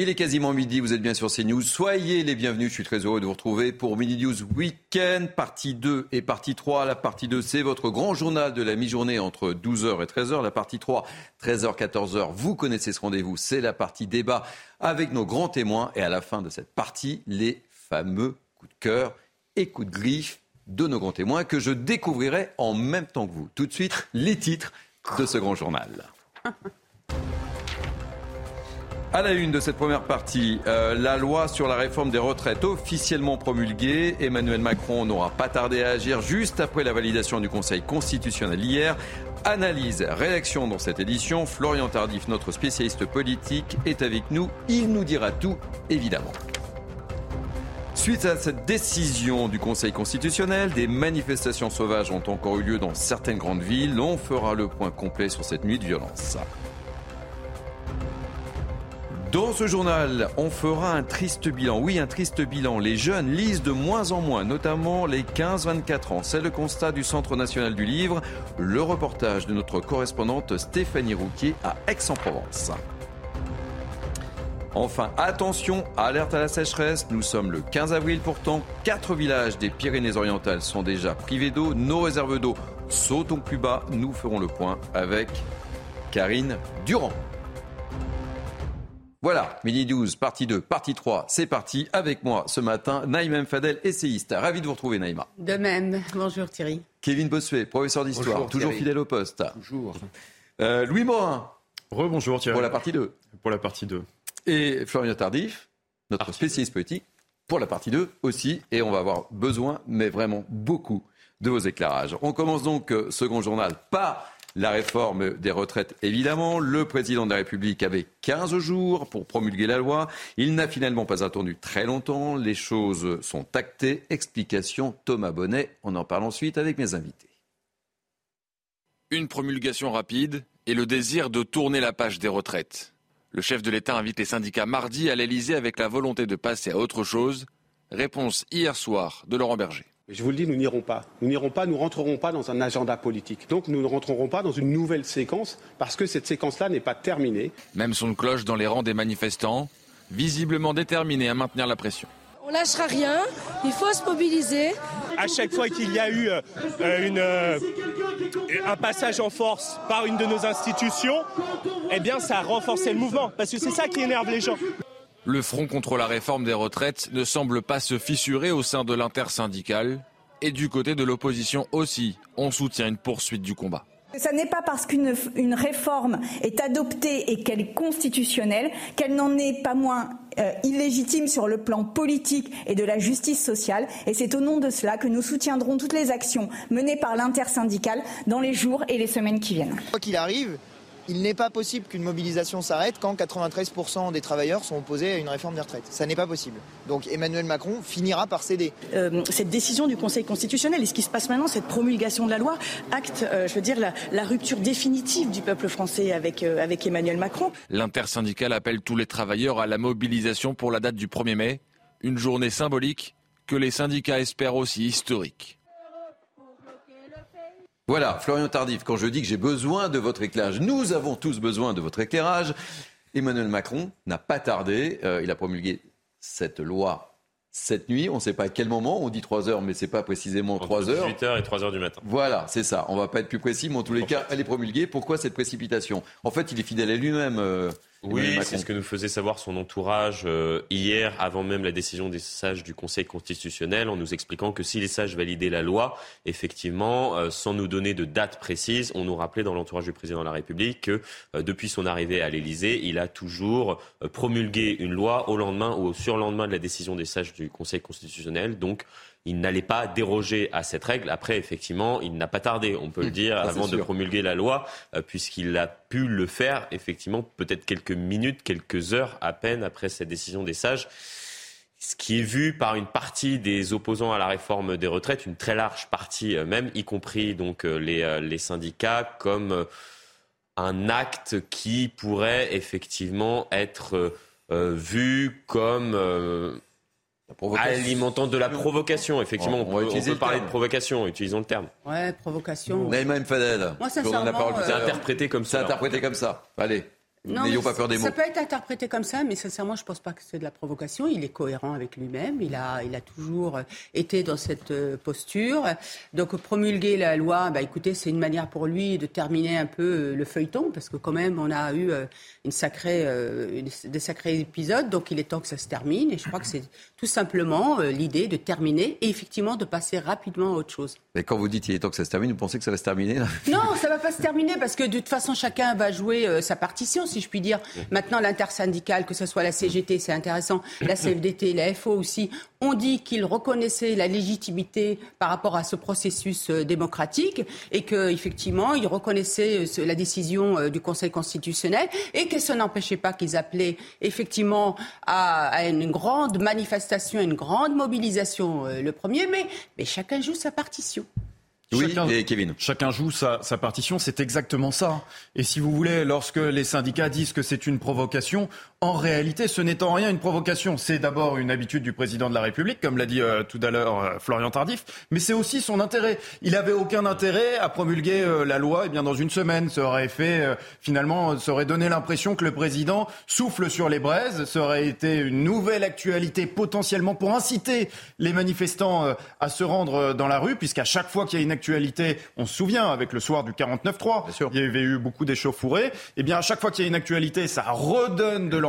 Il est quasiment midi, vous êtes bien sur CNews. Soyez les bienvenus, je suis très heureux de vous retrouver pour Mini News Weekend, partie 2 et partie 3. La partie 2, c'est votre grand journal de la mi-journée entre 12h et 13h. La partie 3, 13h, 14h, vous connaissez ce rendez-vous, c'est la partie débat avec nos grands témoins. Et à la fin de cette partie, les fameux coups de cœur et coups de griffe de nos grands témoins que je découvrirai en même temps que vous. Tout de suite, les titres de ce grand journal. À la une de cette première partie, euh, la loi sur la réforme des retraites officiellement promulguée. Emmanuel Macron n'aura pas tardé à agir juste après la validation du Conseil constitutionnel hier. Analyse, réaction dans cette édition. Florian Tardif, notre spécialiste politique, est avec nous. Il nous dira tout, évidemment. Suite à cette décision du Conseil constitutionnel, des manifestations sauvages ont encore eu lieu dans certaines grandes villes. On fera le point complet sur cette nuit de violence. Dans ce journal, on fera un triste bilan. Oui, un triste bilan. Les jeunes lisent de moins en moins, notamment les 15-24 ans. C'est le constat du Centre national du livre. Le reportage de notre correspondante Stéphanie Rouquier à Aix-en-Provence. Enfin, attention, alerte à la sécheresse. Nous sommes le 15 avril pourtant. Quatre villages des Pyrénées-Orientales sont déjà privés d'eau. Nos réserves d'eau sautent plus bas. Nous ferons le point avec Karine Durand. Voilà, midi 12, partie 2, partie 3, c'est parti. Avec moi ce matin, Naïma Fadel, essayiste. Ravi de vous retrouver, Naïma. De même. Bonjour Thierry. Kevin Bossuet, professeur d'histoire, toujours fidèle au poste. Toujours. Euh, Louis Morin. Rebonjour Thierry. Pour la partie 2. Pour la partie 2. Et Florian Tardif, notre spécialiste politique, pour la partie 2 aussi. Et on va avoir besoin, mais vraiment beaucoup, de vos éclairages. On commence donc euh, second journal par la réforme des retraites, évidemment. Le président de la République avait 15 jours pour promulguer la loi. Il n'a finalement pas attendu très longtemps. Les choses sont actées. Explication Thomas Bonnet. On en parle ensuite avec mes invités. Une promulgation rapide et le désir de tourner la page des retraites. Le chef de l'État invite les syndicats mardi à l'Elysée avec la volonté de passer à autre chose. Réponse hier soir de Laurent Berger. Je vous le dis, nous n'irons pas. Nous n'irons pas, nous rentrerons pas dans un agenda politique. Donc nous ne rentrerons pas dans une nouvelle séquence parce que cette séquence-là n'est pas terminée. Même son cloche dans les rangs des manifestants, visiblement déterminés à maintenir la pression. On lâchera rien, il faut se mobiliser. À chaque fois qu'il y a eu euh, une, euh, un passage en force par une de nos institutions, eh bien ça a renforcé le mouvement parce que c'est ça qui énerve les gens. Le front contre la réforme des retraites ne semble pas se fissurer au sein de l'intersyndicale. Et du côté de l'opposition aussi, on soutient une poursuite du combat. Ce n'est pas parce qu'une réforme est adoptée et qu'elle est constitutionnelle qu'elle n'en est pas moins euh, illégitime sur le plan politique et de la justice sociale. Et c'est au nom de cela que nous soutiendrons toutes les actions menées par l'intersyndicale dans les jours et les semaines qui viennent. Quoi qu'il arrive, il n'est pas possible qu'une mobilisation s'arrête quand 93% des travailleurs sont opposés à une réforme des retraites. Ça n'est pas possible. Donc Emmanuel Macron finira par céder. Euh, cette décision du Conseil constitutionnel et ce qui se passe maintenant, cette promulgation de la loi, acte, euh, je veux dire, la, rupture définitive du peuple français avec, euh, avec Emmanuel Macron. L'intersyndicale appelle tous les travailleurs à la mobilisation pour la date du 1er mai, une journée symbolique que les syndicats espèrent aussi historique. Voilà, Florian Tardif, quand je dis que j'ai besoin de votre éclairage, nous avons tous besoin de votre éclairage. Emmanuel Macron n'a pas tardé, euh, il a promulgué cette loi cette nuit, on ne sait pas à quel moment, on dit 3 heures, mais ce n'est pas précisément 3 heures. 8 heures et 3 heures du matin. Voilà, c'est ça. On ne va pas être plus précis, mais en tous les cas, elle est promulguée. Pourquoi cette précipitation? En fait, il est fidèle à lui-même, euh, Oui, c'est ce que nous faisait savoir son entourage euh, hier, avant même la décision des sages du Conseil constitutionnel, en nous expliquant que si les sages validaient la loi, effectivement, euh, sans nous donner de date précise, on nous rappelait dans l'entourage du président de la République que euh, depuis son arrivée à l'Élysée, il a toujours promulgué une loi au lendemain ou au surlendemain de la décision des sages du Conseil constitutionnel. Donc, il n'allait pas déroger à cette règle. Après, effectivement, il n'a pas tardé, on peut le mmh. dire, avant de promulguer la loi, euh, puisqu'il a pu le faire, effectivement, peut-être quelques minutes, quelques heures à peine après cette décision des sages. Ce qui est vu par une partie des opposants à la réforme des retraites, une très large partie euh, même, y compris donc euh, les, les syndicats, comme un acte qui pourrait effectivement être vu comme Alimentant de la provocation, effectivement. On, peut, parler de provocation, utilisons le terme. Ouais, provocation. Naïma Mfadel. Moi, sincèrement, c'est interprété comme ça. C'est interprété comme ça. Allez. N'ayons pas peur des mots. Ça peut être interprété comme ça, mais sincèrement, je ne pense pas que c'est de la provocation. Il est cohérent avec lui-même. Il a, il a toujours été dans cette euh, posture. Donc, promulguer la loi, bah, écoutez, c'est une manière pour lui de terminer un peu euh, le feuilleton, parce que quand même, on a eu euh, une sacrée, des sacrés épisodes. Donc, il est temps que ça se termine. Et je crois que c'est tout simplement l'idée de terminer et effectivement de passer rapidement à autre chose. Mais quand vous dites qu'il est temps que ça se termine, vous pensez que ça va se terminer Non, ça ne va pas se terminer parce que de toute façon, chacun va jouer sa partition si je puis dire. Maintenant, l'intersyndicale, que ce soit la CGT, c'est intéressant, la CFDT, la FO aussi, ont dit qu'ils reconnaissaient la légitimité par rapport à ce processus euh, démocratique et qu'effectivement, ils reconnaissaient euh, la décision euh, du Conseil constitutionnel et que ça n'empêchait pas qu'ils appelaient effectivement à, une grande manifestation, une grande mobilisation le 1er mai. Mais chacun joue sa partition. Oui, chacun, et Kevin. Chacun joue sa, sa partition, c'est exactement ça. Et si vous voulez, lorsque les syndicats disent que c'est une provocation, en réalité, ce n'est en rien une provocation. C'est d'abord une habitude du président de la République, comme l'a dit euh, tout à l'heure euh, Florian Tardif, mais c'est aussi son intérêt. Il n'avait aucun intérêt à promulguer euh, la loi eh bien, dans une semaine. Ça aurait fait, finalement, ça aurait donné l'impression que le président souffle sur les braises. Ça aurait été une nouvelle actualité potentiellement pour inciter les manifestants à se rendre dans la rue, puisqu'à chaque fois qu'il y a une actualité, on se souvient, avec le soir du 49-3, il y avait eu beaucoup d'échauffourées. Eh bien, à chaque fois qu'il y a une actualité, ça redonne de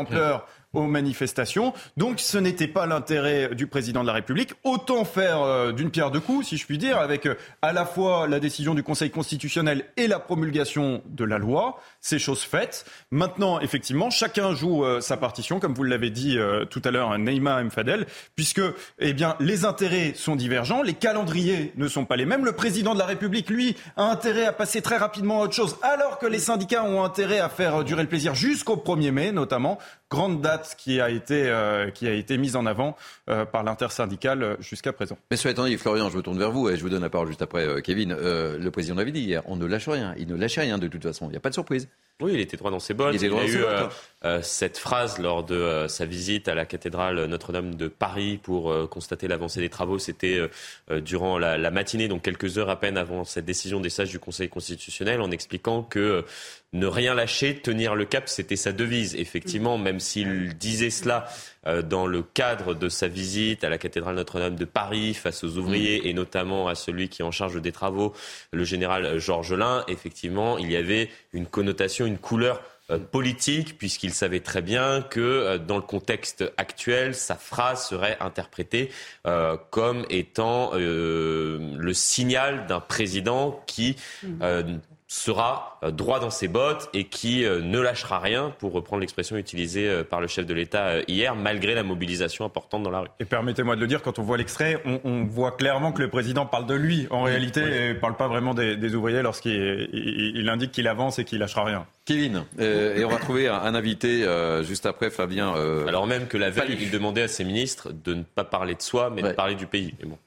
aux manifestations. Donc ce n'était pas l'intérêt du président de la République. Autant faire euh, d'une pierre deux coups, si je puis dire, avec euh, à la fois la décision du Conseil constitutionnel et la promulgation de la loi. C'est chose faite. Maintenant, effectivement, chacun joue euh, sa partition, comme vous l'avez dit tout à l'heure, Neymar Mfadel, puisque eh bien, les intérêts sont divergents, les calendriers ne sont pas les mêmes. Le président de la République, lui, a intérêt à passer très rapidement à autre chose, alors que les syndicats ont intérêt à faire durer le plaisir jusqu'au 1er mai, notamment. Grande date qui a été, euh, qui a été mise en avant euh, par l'intersyndicale euh, jusqu'à présent. Mais cela étant Florian, je me tourne vers vous et je vous donne la parole juste après, Kevin. le président l'avait dit hier, on ne lâche rien. Il ne lâche rien de toute façon. Il n'y a pas de surprise. Oui, il était droit dans ses bottes. Il, a eu cette phrase lors de sa visite à la cathédrale Notre-Dame de Paris pour constater l'avancée des travaux. C'était durant la, la, matinée, donc quelques heures à peine avant cette décision des sages du Conseil constitutionnel, en expliquant que ne rien lâcher, tenir le cap, c'était sa devise. Effectivement, même s'il disait cela euh, dans le cadre de sa visite à la cathédrale Notre-Dame de Paris face aux ouvriers et notamment à celui qui est en charge des travaux, le général Georges Lain, effectivement, il y avait une connotation, une couleur euh, politique, puisqu'il savait très bien que euh, dans le contexte actuel, sa phrase serait interprétée comme étant le signal d'un président qui sera euh, droit dans ses bottes et qui euh, ne lâchera rien, pour reprendre l'expression utilisée euh, par le chef de l'État hier, malgré la mobilisation importante dans la rue. Et permettez-moi de le dire, quand on voit l'extrait, on, voit clairement que le président parle de lui en réalité et ne parle pas vraiment des, ouvriers lorsqu'il il, indique qu'il avance et qu'il lâchera rien. Kevin, et on va trouver un, invité juste après, Fabien. Alors même que la veille, il demandait à ses ministres de ne pas parler de soi, mais de parler du pays. Mais bon.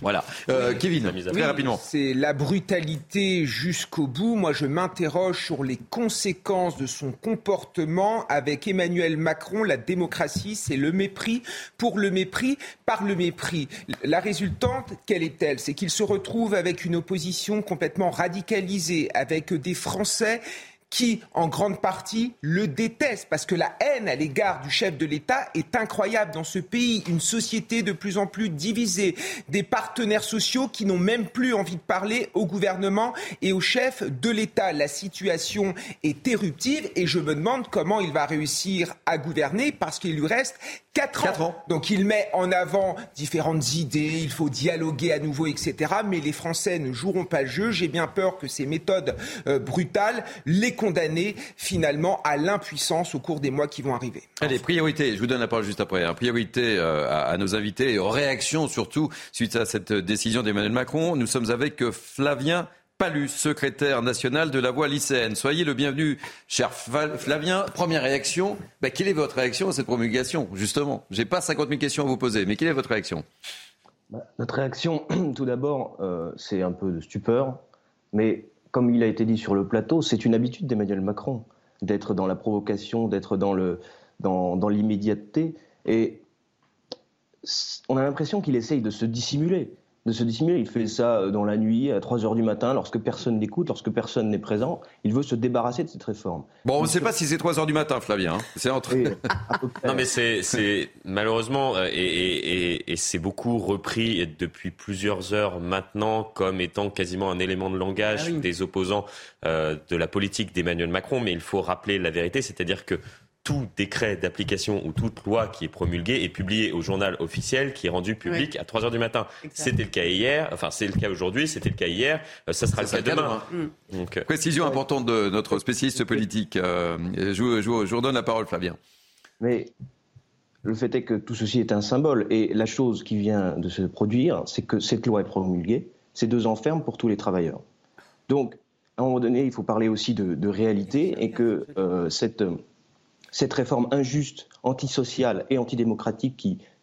Voilà. Euh, Kevin, très rapidement. C'est la brutalité jusqu'au bout. Moi, je m'interroge sur les conséquences de son comportement avec Emmanuel Macron. La démocratie, c'est le mépris pour le mépris par le mépris. La résultante, quelle est-elle? C'est qu'il se retrouve avec une opposition complètement radicalisée, avec des Français qui, en grande partie, le détestent parce que la haine à l'égard du chef de l'État est incroyable dans ce pays. Une société de plus en plus divisée, des partenaires sociaux qui n'ont même plus envie de parler au gouvernement et au chef de l'État. La situation est éruptive et je me demande comment il va réussir à gouverner parce qu'il lui reste 4 ans. Donc il met en avant différentes idées, il faut dialoguer à nouveau, etc. Mais les Français ne joueront pas le jeu. J'ai bien peur que ces méthodes euh, brutales les condamner finalement à l'impuissance au cours des mois qui vont arriver. Allez, priorité, je vous donne la parole juste après. Hein. Priorité euh, à, nos invités et aux réactions surtout suite à cette décision d'Emmanuel Macron. Nous sommes avec euh, Flavien Palus, secrétaire national de la voix lycéenne. Soyez le bienvenu, cher Flavien. Première réaction, bah, quelle est votre réaction à cette promulgation, justement? Je n'ai pas 50 000 questions à vous poser, mais quelle est votre réaction? Bah, Notre réaction, tout d'abord, euh, c'est un peu de stupeur, mais comme il a été dit sur le plateau, c'est une habitude d'Emmanuel Macron d'être dans la provocation, d'être dans l'immédiateté. Dans, et on a l'impression qu'il essaye de se dissimuler de se dissimuler. Il fait ça euh, dans la nuit, à 3 heures du matin, lorsque personne n'écoute, lorsque personne n'est présent. Il veut se débarrasser de cette réforme. Bon, on ne sait pas si c'est 3 heures du matin, Flavien. Hein. C'est entre. non, mais c'est malheureusement, euh, et, c'est beaucoup repris depuis plusieurs heures maintenant comme étant quasiment un élément de langage ah des opposants euh, de la politique d'Emmanuel Macron. Mais il faut rappeler la vérité, c'est-à-dire que tout décret d'application ou toute loi qui est promulguée est publié au journal officiel qui est rendu public à 3 heures du matin. C'était le cas hier, enfin c'est le cas aujourd'hui, c'était le cas hier, euh, ça sera le cas demain. Donc, euh, Précision importante de notre spécialiste politique. Euh, je, je, vous redonne la parole, Flavien. Mais le fait est que tout ceci est un symbole. Et la chose qui vient de se produire, c'est que cette loi est promulguée. C'est deux ans ferme pour tous les travailleurs. Donc, à un moment donné, il faut parler aussi de, réalité et que cette cette réforme injuste, antisociale et antidémocratique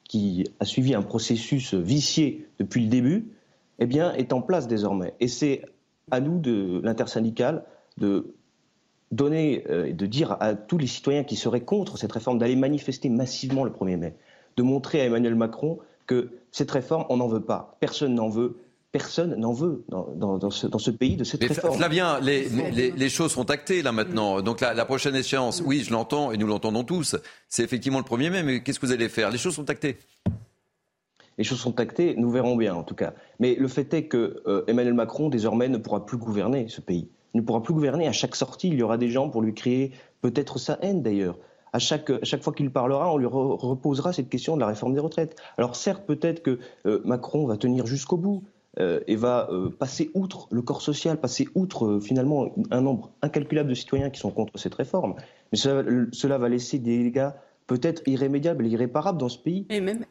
qui, a suivi un processus vicié depuis le début, eh bien, est en place désormais. Et c'est à nous, de l'intersyndicale, de donner et euh, de dire à tous les citoyens qui seraient contre cette réforme d'aller manifester massivement le 1er mai, de montrer à Emmanuel Macron que cette réforme, on n'en veut pas. Personne n'en veut personne n'en veut dans, ce, pays de cette réforme. Flavien, les, les, choses sont actées là maintenant. Donc la, prochaine échéance, oui, je l'entends et nous l'entendons tous, c'est effectivement le 1er mai, mais qu'est-ce que vous allez faire? Les choses sont actées. Les choses sont actées, nous verrons bien en tout cas. Mais le fait est que euh, Emmanuel Macron désormais ne pourra plus gouverner ce pays. Il ne pourra plus gouverner. À chaque sortie, il y aura des gens pour lui créer peut-être sa haine d'ailleurs. À chaque, chaque, fois qu'il parlera, on lui reposera cette question de la réforme des retraites. Alors certes, peut-être que euh, Macron va tenir jusqu'au bout, euh, et va euh, passer outre le corps social, passer outre euh, finalement un nombre incalculable de citoyens qui sont contre cette réforme. Mais cela, va laisser des dégâts peut-être irrémédiables et irréparables dans ce pays. Et même...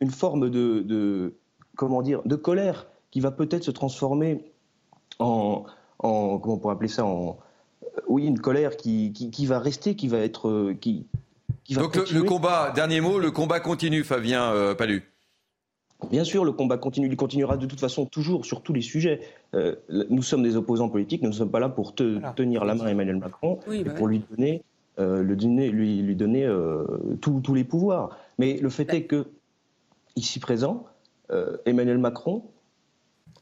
une forme de, comment dire, de colère qui va peut-être se transformer en, comment on pourrait appeler ça, en, oui, une colère qui, qui, va rester, qui va être, qui, va Donc le, combat, dernier mot, le combat continue, Fabien Palu. Bien sûr, le combat continue, il continuera de toute façon toujours sur tous les sujets. Euh, nous sommes des opposants politiques, nous ne sommes pas là pour tenir la main à Emmanuel Macron bah pour lui donner, euh, le lui, lui donner euh, tous les pouvoirs. Mais le fait est que, ici présent, Emmanuel Macron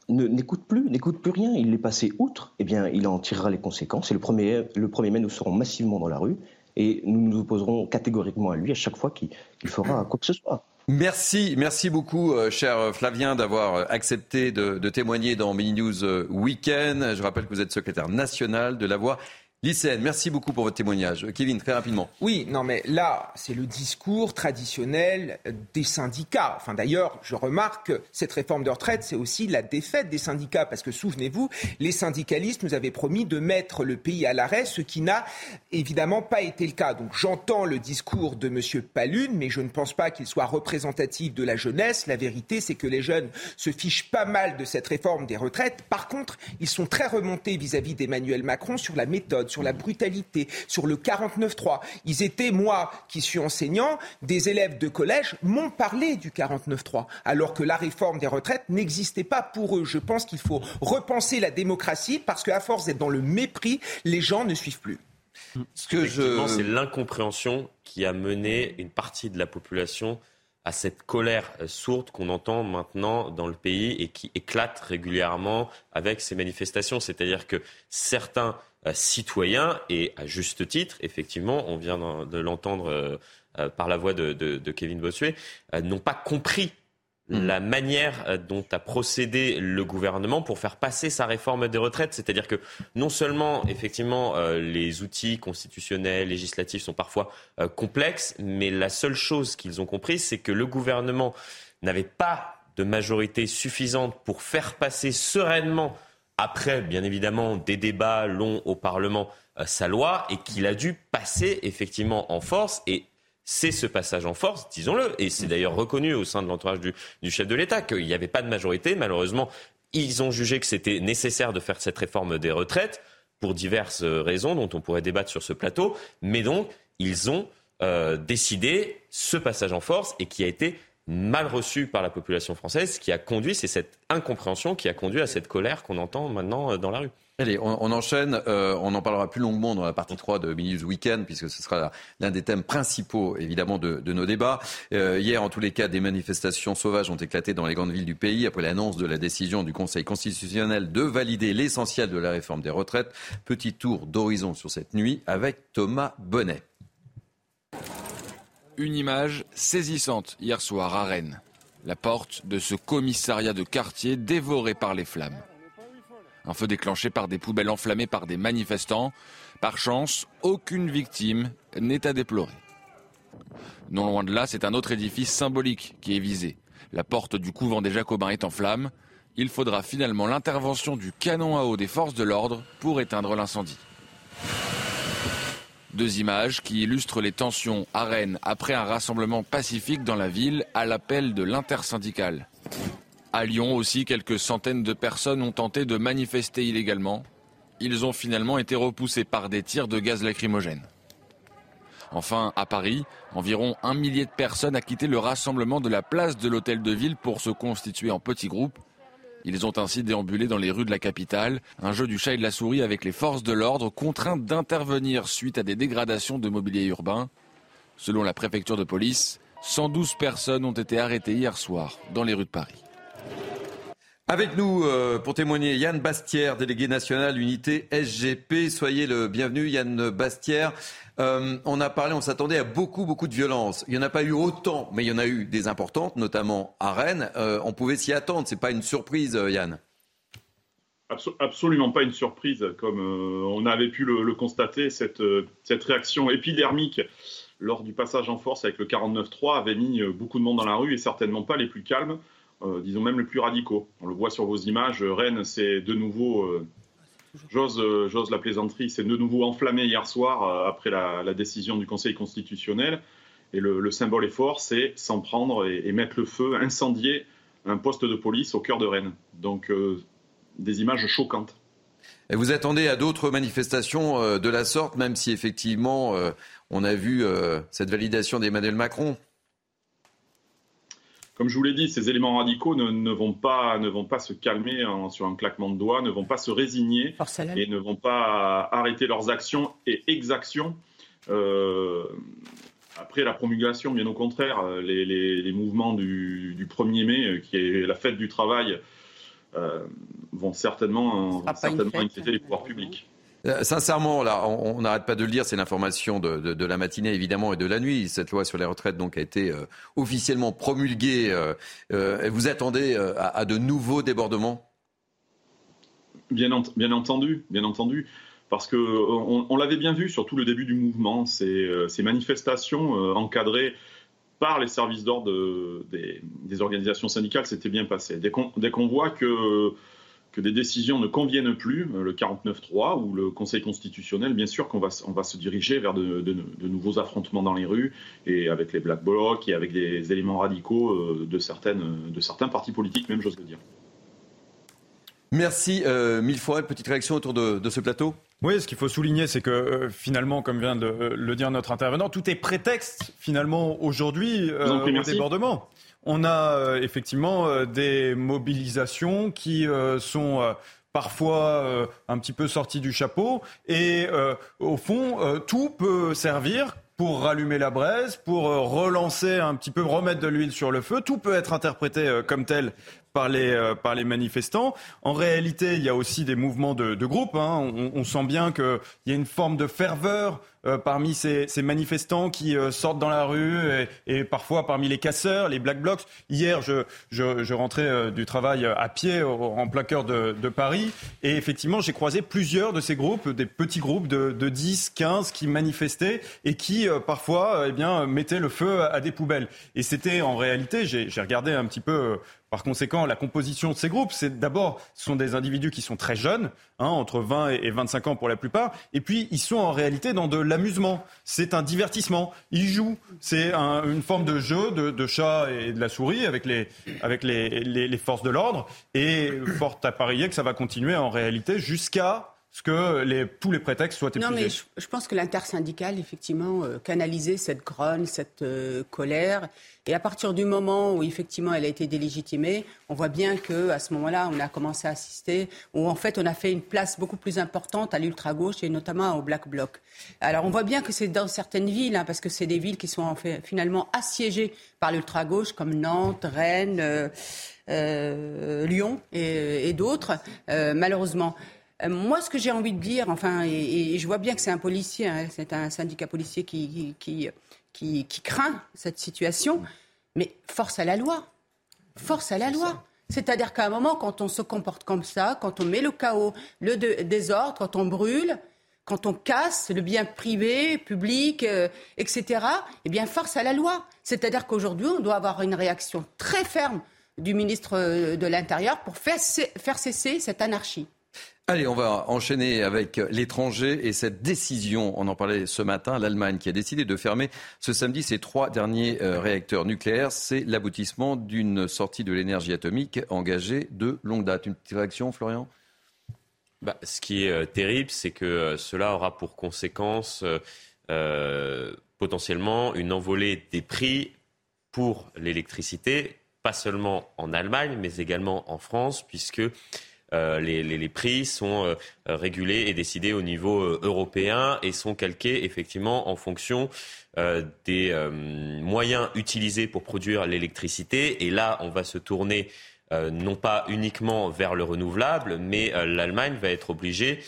n'écoute plus, n'écoute plus rien. Il est passé outre, eh bien, il en tirera les conséquences. Et le premier, le premier mai, nous serons massivement dans la rue et nous nous opposerons catégoriquement à lui à chaque fois qu'il fera quoi que ce soit. Merci, merci beaucoup, euh, cher Flavien, d'avoir euh, accepté de, de, témoigner dans Mini News euh, Weekend. Je rappelle que vous êtes secrétaire national de la Voix Lycéenne, merci beaucoup pour votre témoignage. Kevin, très rapidement. Oui, non mais là, c'est le discours traditionnel des syndicats. Enfin d'ailleurs, je remarque que cette réforme de retraite, c'est aussi la défaite des syndicats. Parce que souvenez-vous, les syndicalistes nous avaient promis de mettre le pays à l'arrêt, ce qui n'a évidemment pas été le cas. Donc j'entends le discours de M. Palune, mais je ne pense pas qu'il soit représentatif de la jeunesse. La vérité, c'est que les jeunes se fichent pas mal de cette réforme des retraites. Par contre, ils sont très remontés vis-à-vis d'Emmanuel Macron sur la méthode sur la brutalité, sur le 49-3. Ils étaient, moi qui suis enseignant, des élèves de collège m'ont parlé du 49-3, alors que la réforme des retraites n'existait pas pour eux. Je pense qu'il faut repenser la démocratie parce qu'à force d'être dans le mépris, les gens ne suivent plus. Ce que je... c'est l'incompréhension qui a mené une partie de la population à cette colère sourde qu'on entend maintenant dans le pays et qui éclate régulièrement avec ces manifestations. C'est-à-dire que certains citoyens, et à juste titre, effectivement, on vient de l'entendre par la voix de, Kevin Bossuet, n'ont pas compris Mm. la manière euh, dont a procédé le gouvernement pour faire passer sa réforme des retraites. C'est-à-dire que non seulement, effectivement, euh, les outils constitutionnels, législatifs sont parfois euh, complexes, mais la seule chose qu'ils ont compris, c'est que le gouvernement n'avait pas de majorité suffisante pour faire passer sereinement, après, bien évidemment, des débats longs au Parlement, sa loi, et qu'il a dû passer effectivement en force. Et c'est ce passage en force, disons-le, et c'est d'ailleurs reconnu au sein de l'entourage du, chef de l'État qu'il n'y avait pas de majorité. Malheureusement, ils ont jugé que c'était nécessaire de faire cette réforme des retraites pour diverses raisons dont on pourrait débattre sur ce plateau, mais donc ils ont euh, décidé ce passage en force et qui a été mal reçu par la population française, qui a conduit, c'est cette incompréhension qui a conduit à cette colère qu'on entend maintenant euh, dans la rue. Allez, on, enchaîne. Euh, on en parlera plus longuement dans la partie 3 de Minus Weekend, puisque ce sera l'un des thèmes principaux, évidemment, de, nos débats. Euh, hier, en tous les cas, des manifestations sauvages ont éclaté dans les grandes villes du pays après l'annonce de la décision du Conseil constitutionnel de valider l'essentiel de la réforme des retraites. Petit tour d'horizon sur cette nuit avec Thomas Bonnet. Une image saisissante hier soir à Rennes. La porte de ce commissariat de quartier dévoré par les flammes. Un feu déclenché par des poubelles enflammées par des manifestants. Par chance, aucune victime n'est à déplorer. Non loin de là, c'est un autre édifice symbolique qui est visé. La porte du couvent des Jacobins est en flammes. Il faudra finalement l'intervention du canon à eau des forces de l'ordre pour éteindre l'incendie. Deux images qui illustrent les tensions à Rennes après un rassemblement pacifique dans la ville à l'appel de l'intersyndicale. À Lyon aussi, quelques centaines de personnes ont tenté de manifester illégalement. Ils ont finalement été repoussés par des tirs de gaz lacrymogène. Enfin, à Paris, environ un millier de personnes a quitté le rassemblement de la place de l'hôtel de ville pour se constituer en petits groupes. Ils ont ainsi déambulé dans les rues de la capitale, un jeu du chat et de la souris avec les forces de l'ordre contraintes d'intervenir suite à des dégradations de mobilier urbain. Selon la préfecture de police, 112 personnes ont été arrêtées hier soir dans les rues de Paris. Avec nous euh, pour témoigner Yann Bastière, délégué national unité SGP. Soyez le bienvenu Yann Bastière. Euh, on a parlé, on s'attendait à beaucoup, beaucoup de violence. Il n'y en a pas eu autant, mais il y en a eu des importantes, notamment à Rennes. Euh, on pouvait s'y attendre. C'est pas une surprise, Yann. absolument pas une surprise, comme on avait pu le, constater. Cette, cette réaction épidermique lors du passage en force avec le 49-3 avait mis beaucoup de monde dans la rue et certainement pas les plus calmes. Euh, disons même les plus radicaux. On le voit sur vos images, Rennes, c'est de nouveau, euh, euh, j'ose la plaisanterie, c'est de nouveau enflammé hier soir après la, décision du Conseil constitutionnel. Et le, symbole est fort, c'est s'en prendre et, mettre le feu, incendier un poste de police au cœur de Rennes. Donc des images choquantes. Et vous attendez à d'autres manifestations de la sorte, même si effectivement on a vu cette validation d'Emmanuel Macron comme je vous l'ai dit, ces éléments radicaux ne, vont, pas, ne vont pas se calmer sur un claquement de doigts, ne vont pas se résigner et ne vont pas arrêter leurs actions et exactions. Euh, après la promulgation, bien au contraire, les, mouvements du, 1er mai, euh, qui est la fête du travail, euh, vont certainement, certainement inquiéter les pouvoirs publics. Euh, sincèrement, on n'arrête pas de le dire, c'est l'information de, la matinée évidemment et de la nuit. Cette loi sur les retraites donc a été euh, officiellement promulguée. Euh, vous attendez à, de nouveaux débordements? Bien, entendu, bien entendu. Parce que on, l'avait bien vu sur tout le début du mouvement, ces, manifestations encadrées par les services d'ordre des, des, organisations syndicales s'étaient bien passées. Dès qu'on voit que que des décisions ne conviennent plus, euh, le 49-3 ou le Conseil constitutionnel, bien sûr qu'on va, on va se diriger vers de, nouveaux affrontements dans les rues et avec les Black Blocs et avec des éléments radicaux euh, de, certaines, de certains partis politiques, même j'ose le dire. Merci euh, mille fois. Petite réaction autour de, ce plateau? Oui, ce qu'il faut souligner, c'est que finalement, comme vient de le dire notre intervenant, tout est prétexte finalement aujourd'hui au débordement on a euh, effectivement euh, des mobilisations qui euh, sont parfois un petit peu sorties du chapeau et au fond, tout peut servir pour rallumer la braise, pour relancer un petit peu, remettre de l'huile sur le feu. Tout peut être interprété comme tel par les, euh, par les manifestants. En réalité, il y a aussi des mouvements de, de groupe. Hein. On, on, sent bien qu'il y a une forme de ferveur euh, parmi ces, ces, manifestants qui euh, sortent dans la rue et, et, parfois parmi les casseurs, les black blocs. Hier, je, je, je rentrais du travail à pied en plein cœur de, de Paris et effectivement, j'ai croisé plusieurs de ces groupes, des petits groupes de, de 10, 15 qui manifestaient et qui parfois eh bien, mettaient le feu à, à des poubelles. Et c'était en réalité, j'ai regardé un petit peu par conséquent, la composition de ces groupes, c'est d'abord, ce sont des individus qui sont très jeunes, hein, entre 20 et 25 ans pour la plupart, et puis ils sont en réalité dans de l'amusement. C'est un divertissement. Ils jouent. C'est un, une forme de jeu de, chat et de la souris avec les, avec les, les, les forces de l'ordre, et fort à parier que ça va continuer en réalité jusqu'à que les, tous les prétextes soient épuisés. Non, mais je, pense que l'intersyndicale, effectivement, euh, canalisait cette grogne, cette euh, colère. Et à partir du moment où, effectivement, elle a été délégitimée, on voit bien qu'à ce moment-là, on a commencé à assister, où en fait, on a fait une place beaucoup plus importante à l'ultra-gauche et notamment au Black Bloc. Alors, on voit bien que c'est dans certaines villes, hein, parce que c'est des villes qui sont en fait, finalement assiégées par l'ultra-gauche, comme Nantes, Rennes, euh, euh Lyon et, et d'autres, euh, malheureusement. Euh, moi, ce que j'ai envie de dire, enfin, et, je vois bien que c'est un policier, hein, c'est un syndicat policier qui, qui, qui, qui, craint cette situation, mais force à la loi. Force à la loi. C'est-à-dire qu'à un moment, quand on se comporte comme ça, quand on met le chaos, le désordre, quand on brûle, quand on casse le bien privé, public, euh, etc., eh bien, force à la loi. C'est-à-dire qu'aujourd'hui, on doit avoir une réaction très ferme du ministre euh, de l'Intérieur pour faire cesser cette anarchie. Allez, on va enchaîner avec l'étranger et cette décision. On en parlait ce matin. L'Allemagne qui a décidé de fermer ce samedi ses trois derniers euh, réacteurs nucléaires. C'est l'aboutissement d'une sortie de l'énergie atomique engagée de longue date. Une petite réaction, Florian? Bah, Ce qui est euh, terrible, c'est que euh, cela aura pour conséquence potentiellement une envolée des prix pour l'électricité, pas seulement en Allemagne, mais également en France, puisque euh, les, prix sont euh, régulés et décidés au niveau euh, européen et sont calqués effectivement en fonction des moyens utilisés pour produire l'électricité. Et là, on va se tourner non pas uniquement vers le renouvelable, mais l'Allemagne va être obligée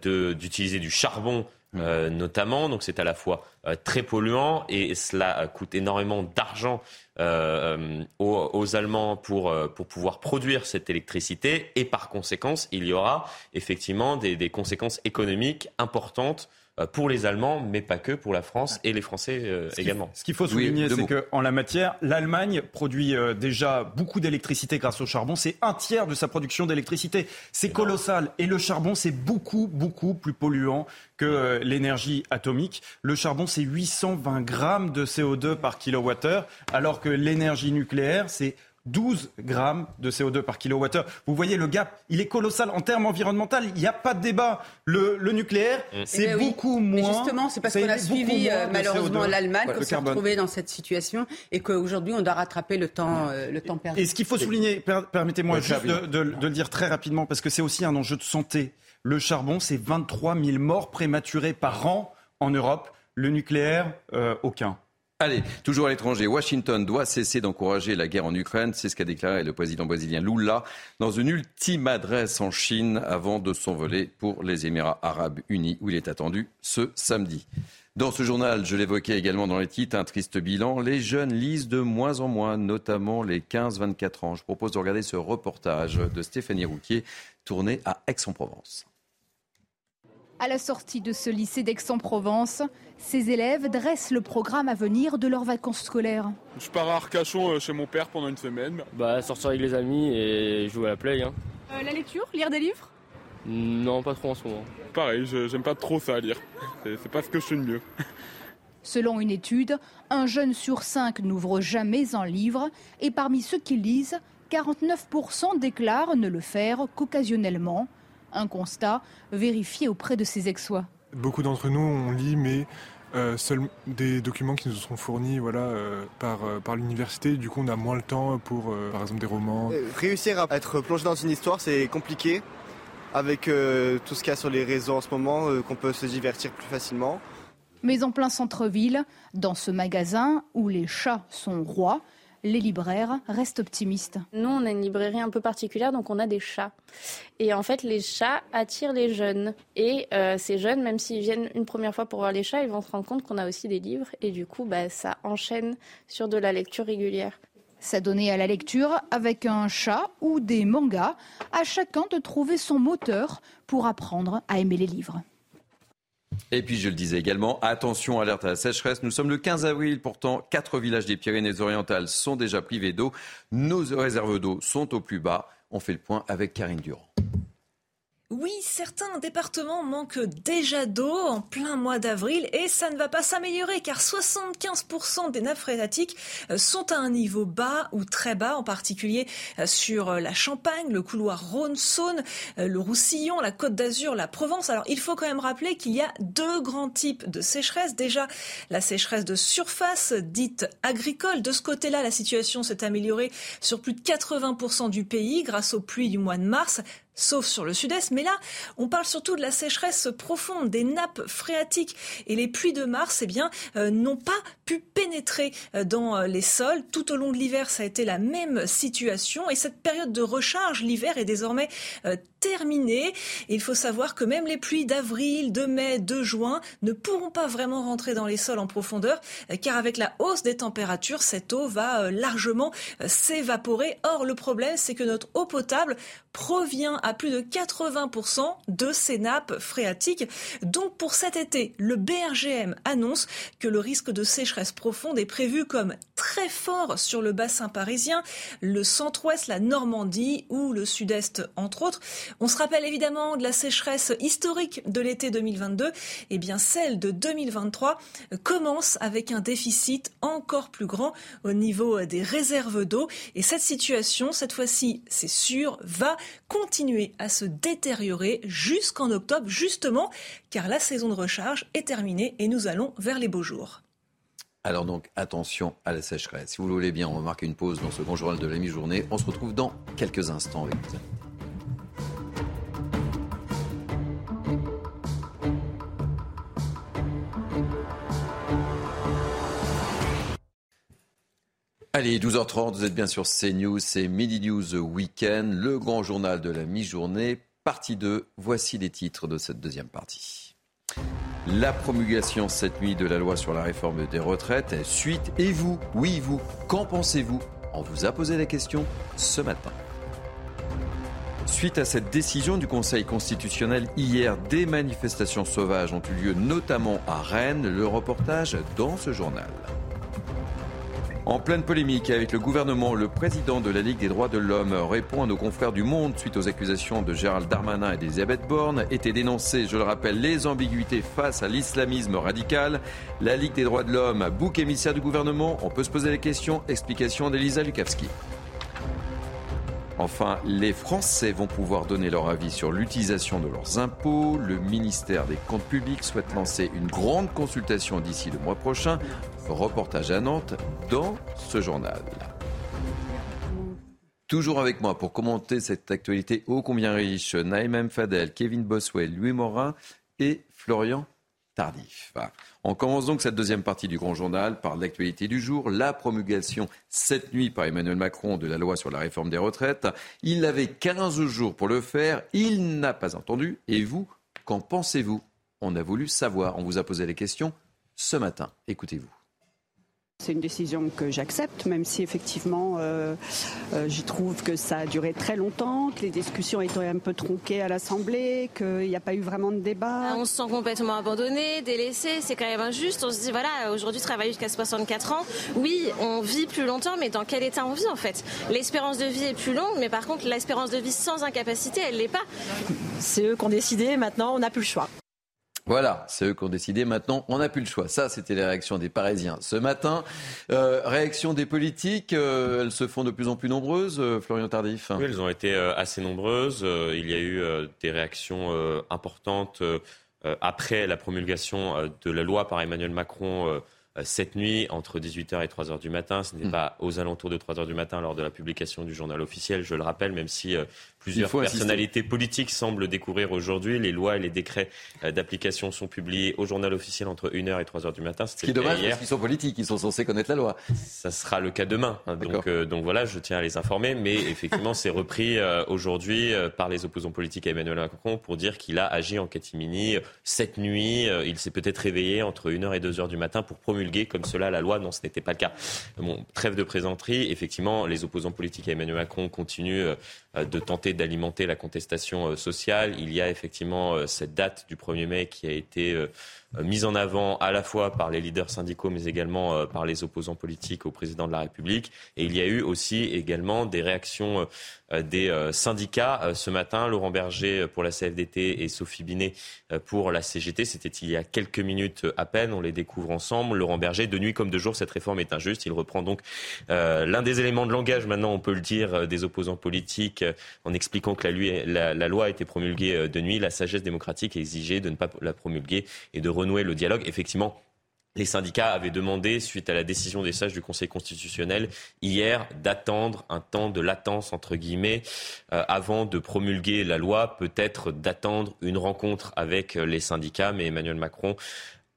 d'utiliser du charbon notamment. Donc c'est à la fois très polluant et cela coûte énormément d'argent euh, aux, Allemands pour, euh, pour pouvoir produire cette électricité. Et par conséquence, il y aura effectivement des, des conséquences économiques importantes euh, pour les Allemands, mais pas que, pour la France et les Français euh, également. Ce qu'il faut souligner, c'est qu'en la matière, l'Allemagne produit euh, déjà beaucoup d'électricité grâce au charbon. C'est un tiers de sa production d'électricité. C'est colossal. Et le charbon, c'est beaucoup, beaucoup plus polluant que l'énergie atomique. Le charbon, c'est 820 grammes de CO2 par kilowattheure, alors que l'énergie nucléaire, c'est 12 grammes de CO2 par kilowattheure. Vous voyez, le gap, il est colossal en termes environnementaux. Il n'y a pas de débat. Le, nucléaire, mm. c'est eh beaucoup moins. Mais justement, c'est parce qu'on a suivi euh, malheureusement l'Allemagne qu'on s'est retrouvé dans cette situation et qu'aujourd'hui, on doit rattraper le temps, euh, le temps perdu. Et ce qu'il faut souligner, permettez-moi juste de, le dire très rapidement, parce que c'est aussi un enjeu de santé. Le charbon, c'est 23 000 morts prématurées par an en Europe. Le nucléaire, euh, aucun. Allez, toujours à l'étranger, Washington doit cesser d'encourager la guerre en Ukraine. C'est ce qu'a déclaré le président brésilien Lula dans une ultime adresse en Chine avant de s'envoler pour les Émirats arabes unis où il est attendu ce samedi. Dans ce journal, je l'évoquais également dans les titres, un triste bilan. Les jeunes lisent de moins en moins, notamment les 15-24 ans. Je propose de regarder ce reportage de Stéphanie Rouquier tourné à Aix-en-Provence. À la sortie de ce lycée d'Aix-en-Provence, ces élèves dressent le programme à venir de leurs vacances scolaires. Je pars à Arcachon euh, chez mon père pendant une semaine. Bah, sortir avec les amis et jouer à la play. Hein. Euh, la lecture Lire des livres? Non, pas trop en ce moment. Pareil, j'aime pas trop ça à lire. C'est pas ce que je fais de mieux. Selon une étude, un jeune sur cinq n'ouvre jamais un livre et parmi ceux qui lisent, 49% déclarent ne le faire qu'occasionnellement. Un constat vérifié auprès de ses ex-sois. Beaucoup d'entre nous, on lit, mais euh, seuls des documents qui nous sont fournis voilà, euh, par, euh, par l'université. Du coup, on a moins le temps pour, par exemple, des romans. Réussir à être plongé dans une histoire, c'est compliqué. Avec tout ce qu'il y a sur les réseaux en ce moment, qu'on peut se divertir plus facilement. Mais en plein centre-ville, dans ce magasin où les chats sont rois, les libraires restent optimistes. Nous, on a une librairie un peu particulière, donc on a des chats. Et en fait, les chats attirent les jeunes. Et euh, ces jeunes, même s'ils viennent une première fois pour voir les chats, ils vont se rendre compte qu'on a aussi des livres. Et du coup, bah, ça enchaîne sur de la lecture régulière. S'adonner à la lecture avec un chat ou des mangas, à chacun de trouver son moteur pour apprendre à aimer les livres. Et puis je le disais également, attention, alerte à la sécheresse. Nous sommes le 15 avril, pourtant quatre villages des Pyrénées-Orientales sont déjà privés d'eau. Nos réserves d'eau sont au plus bas. On fait le point avec Karine Durand. Oui, certains départements manquent déjà d'eau en plein mois d'avril et ça ne va pas s'améliorer car 75% des nappes phréatiques euh, sont à un niveau bas ou très bas, en particulier euh, sur euh, la Champagne, le couloir Rhône-Saône, le Roussillon, la Côte d'Azur, la Provence. Alors il faut quand même rappeler qu'il y a deux grands types de sécheresse. Déjà la sécheresse de surface, dite agricole. De ce côté-là, la situation s'est améliorée sur plus de 80% du pays grâce aux pluies du mois de mars sauf sur le sud-est. Mais là, on parle surtout de la sécheresse profonde des nappes phréatiques. Et les pluies de mars, eh bien, euh, n'ont pas pu pénétrer euh, dans euh, les sols. Tout au long de l'hiver, ça a été la même situation. Et cette période de recharge, l'hiver, est désormais terminée. Et il faut savoir que même les pluies d'avril, de mai, de juin ne pourront pas vraiment rentrer dans les sols en profondeur, car avec la hausse des températures, cette eau va largement s'évaporer. Or, le problème, c'est que notre eau potable provient à plus de 80% de ces nappes phréatiques. Donc pour cet été, le BRGM annonce que le risque de sécheresse profonde est prévu comme très fort sur le bassin parisien, le centre-ouest, la Normandie ou le sud-est entre autres. On se rappelle évidemment de la sécheresse historique de l'été 2022. Eh bien celle de 2023 commence avec un déficit encore plus grand au niveau des réserves d'eau. Et cette situation, cette fois-ci, c'est sûr, va continuer à se détériorer jusqu'en octobre, justement, car la saison de recharge est terminée et nous allons vers les beaux jours. Alors donc, attention à la sécheresse. Si vous le voulez bien, on va marquer une pause dans ce grand journal de la mi-journée. On se retrouve dans quelques instants avec. Allez, 12h30, vous êtes bien sur CNews, c'est Midi News Weekend, le grand journal de la mi-journée, partie 2. Voici les titres de cette deuxième partie. La promulgation cette nuit de la loi sur la réforme des retraites, suite, et vous, oui vous, qu'en pensez-vous? On vous a posé la question ce matin. Suite à cette décision du Conseil constitutionnel hier, des manifestations sauvages ont eu lieu notamment à Rennes, le reportage dans ce journal. En pleine polémique avec le gouvernement, le président de la Ligue des droits de l'homme répond à nos confrères du Monde suite aux accusations de Gérald Darmanin et d'Elisabeth Borne. Étaient dénoncées, je le rappelle, les ambiguïtés face à l'islamisme radical. La Ligue des droits de l'homme, bouc émissaire du gouvernement, on peut se poser la question. Explication d'Elisa Lukavski. Enfin, les Français vont pouvoir donner leur avis sur l'utilisation de leurs impôts. Le ministère des Comptes publics souhaite lancer une grande consultation d'ici le mois prochain. Reportage à Nantes dans ce journal. Toujours avec moi pour commenter cette actualité ô combien riche, Naïm Fadel, Kevin Boswell, Louis Morin et Florian Tardif. On commence donc cette deuxième partie du Grand Journal par l'actualité du jour, la promulgation cette nuit par Emmanuel Macron de la loi sur la réforme des retraites. Il avait 15 jours pour le faire, il n'a pas entendu. Et vous, qu'en pensez-vous? On a voulu savoir, on vous a posé les questions ce matin. Écoutez-vous. C'est une décision que j'accepte, même si effectivement euh, euh, j'y trouve que ça a duré très longtemps, que les discussions étaient un peu tronquées à l'Assemblée, qu'il n'y a pas eu vraiment de débat. On se sent complètement abandonné, délaissé, c'est quand même injuste. On se dit voilà, aujourd'hui travailler jusqu'à 64 ans, oui, on vit plus longtemps, mais dans quel état on vit en fait? L'espérance de vie est plus longue, mais par contre l'espérance de vie sans incapacité, elle l'est pas. C'est eux qui ont décidé, maintenant on n'a plus le choix. Voilà, c'est eux qui ont décidé. Maintenant, on n'a plus le choix. Ça, c'était les réactions des Parisiens ce matin. Euh, réaction des politiques, euh, elles se font de plus en plus nombreuses, euh, Florian Tardif Oui, elles ont été assez nombreuses. il y a eu des réactions importantes après la promulgation de la loi par Emmanuel Macron cette nuit entre 18h et 3h du matin. Ce n'est hmm. pas aux alentours de 3h du matin lors de la publication du journal officiel, je le rappelle, même si plusieurs personnalités politiques semblent découvrir aujourd'hui. Les lois et les décrets d'application sont publiés au journal officiel entre 1h et 3h du matin. Ce qui est dommage parce qu'ils sont politiques, ils sont censés connaître la loi. Ça sera le cas demain. Hein. donc, donc voilà, je tiens à les informer. Mais effectivement, c'est repris aujourd'hui par les opposants politiques à Emmanuel Macron pour dire qu'il a agi en catimini cette nuit. Il s'est peut-être réveillé entre 1h et 2h du matin pour promulguer comme cela la loi. Non, ce n'était pas le cas. Bon, trêve de présenterie. Effectivement, les opposants politiques à Emmanuel Macron continuent euh, de tenter d'alimenter la contestation euh, sociale. Il y a effectivement euh, cette date du 1er mai qui a été mise en avant à la fois par les leaders syndicaux mais également par les opposants politiques au président de la République. Et il y a eu aussi également des réactions des syndicats ce matin. Laurent Berger pour la CFDT et Sophie Binet pour la CGT. C'était il y a quelques minutes à peine. On les découvre ensemble. Laurent Berger, de nuit comme de jour, cette réforme est injuste. Il reprend donc l'un des éléments de langage, maintenant on peut le dire, des opposants politiques en expliquant que la, loi a été promulguée euh, de nuit. La sagesse démocratique exigeait de ne pas la promulguer et de le dialogue. Effectivement, les syndicats avaient demandé, suite à la décision des sages du Conseil constitutionnel, hier, d'attendre un temps de latence, entre guillemets, euh, avant de promulguer la loi, peut-être d'attendre une rencontre avec euh, les syndicats, mais Emmanuel Macron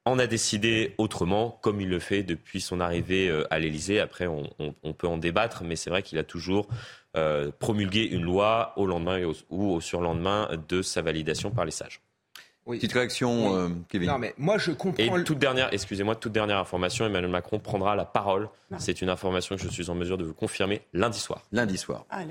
en a décidé autrement, comme il le fait depuis son arrivée à l'Élysée. Après, on, peut en débattre, mais c'est vrai qu'il a toujours euh, promulguer une loi au lendemain ou au surlendemain de sa validation par les sages. Petite réaction, euh, Kevin. Non, mais moi je comprends. Et toute dernière, excusez-moi, toute dernière information, Emmanuel Macron prendra la parole. C'est une information que je suis en mesure de vous confirmer lundi soir. Lundi soir. Ah,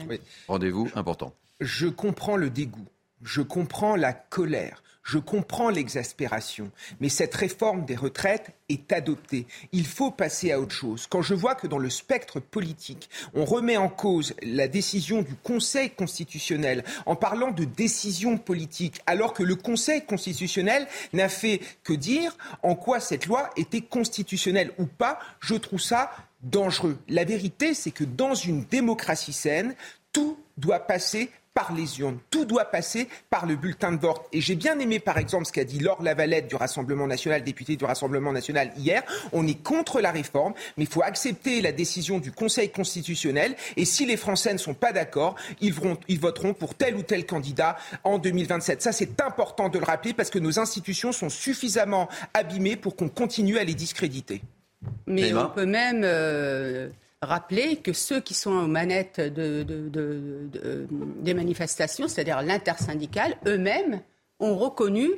Rendez-vous important. Je comprends le dégoût. Je comprends la colère. Je comprends l'exaspération, mais cette réforme des retraites est adoptée. Il faut passer à autre chose. Quand je vois que dans le spectre politique, on remet en cause la décision du Conseil constitutionnel en parlant de décision politique, alors que le Conseil constitutionnel n'a fait que dire en quoi cette loi était constitutionnelle ou pas, je trouve ça dangereux. La vérité, c'est que dans une démocratie saine, tout doit passer par les urnes. Tout doit passer par le bulletin de vote. Et j'ai bien aimé, par exemple, ce qu'a dit Laure Lavalette du Rassemblement national, député du Rassemblement national hier. On est contre la réforme, mais il faut accepter la décision du Conseil constitutionnel. Et si les Français ne sont pas d'accord, ils, ils voteront pour tel ou tel candidat en 2027. Ça, c'est important de le rappeler parce que nos institutions sont suffisamment abîmées pour qu'on continue à les discréditer. Mais on peut même. Euh, rappeler que ceux qui sont aux manettes de, des manifestations, c'est-à-dire l'intersyndicale, eux-mêmes ont reconnu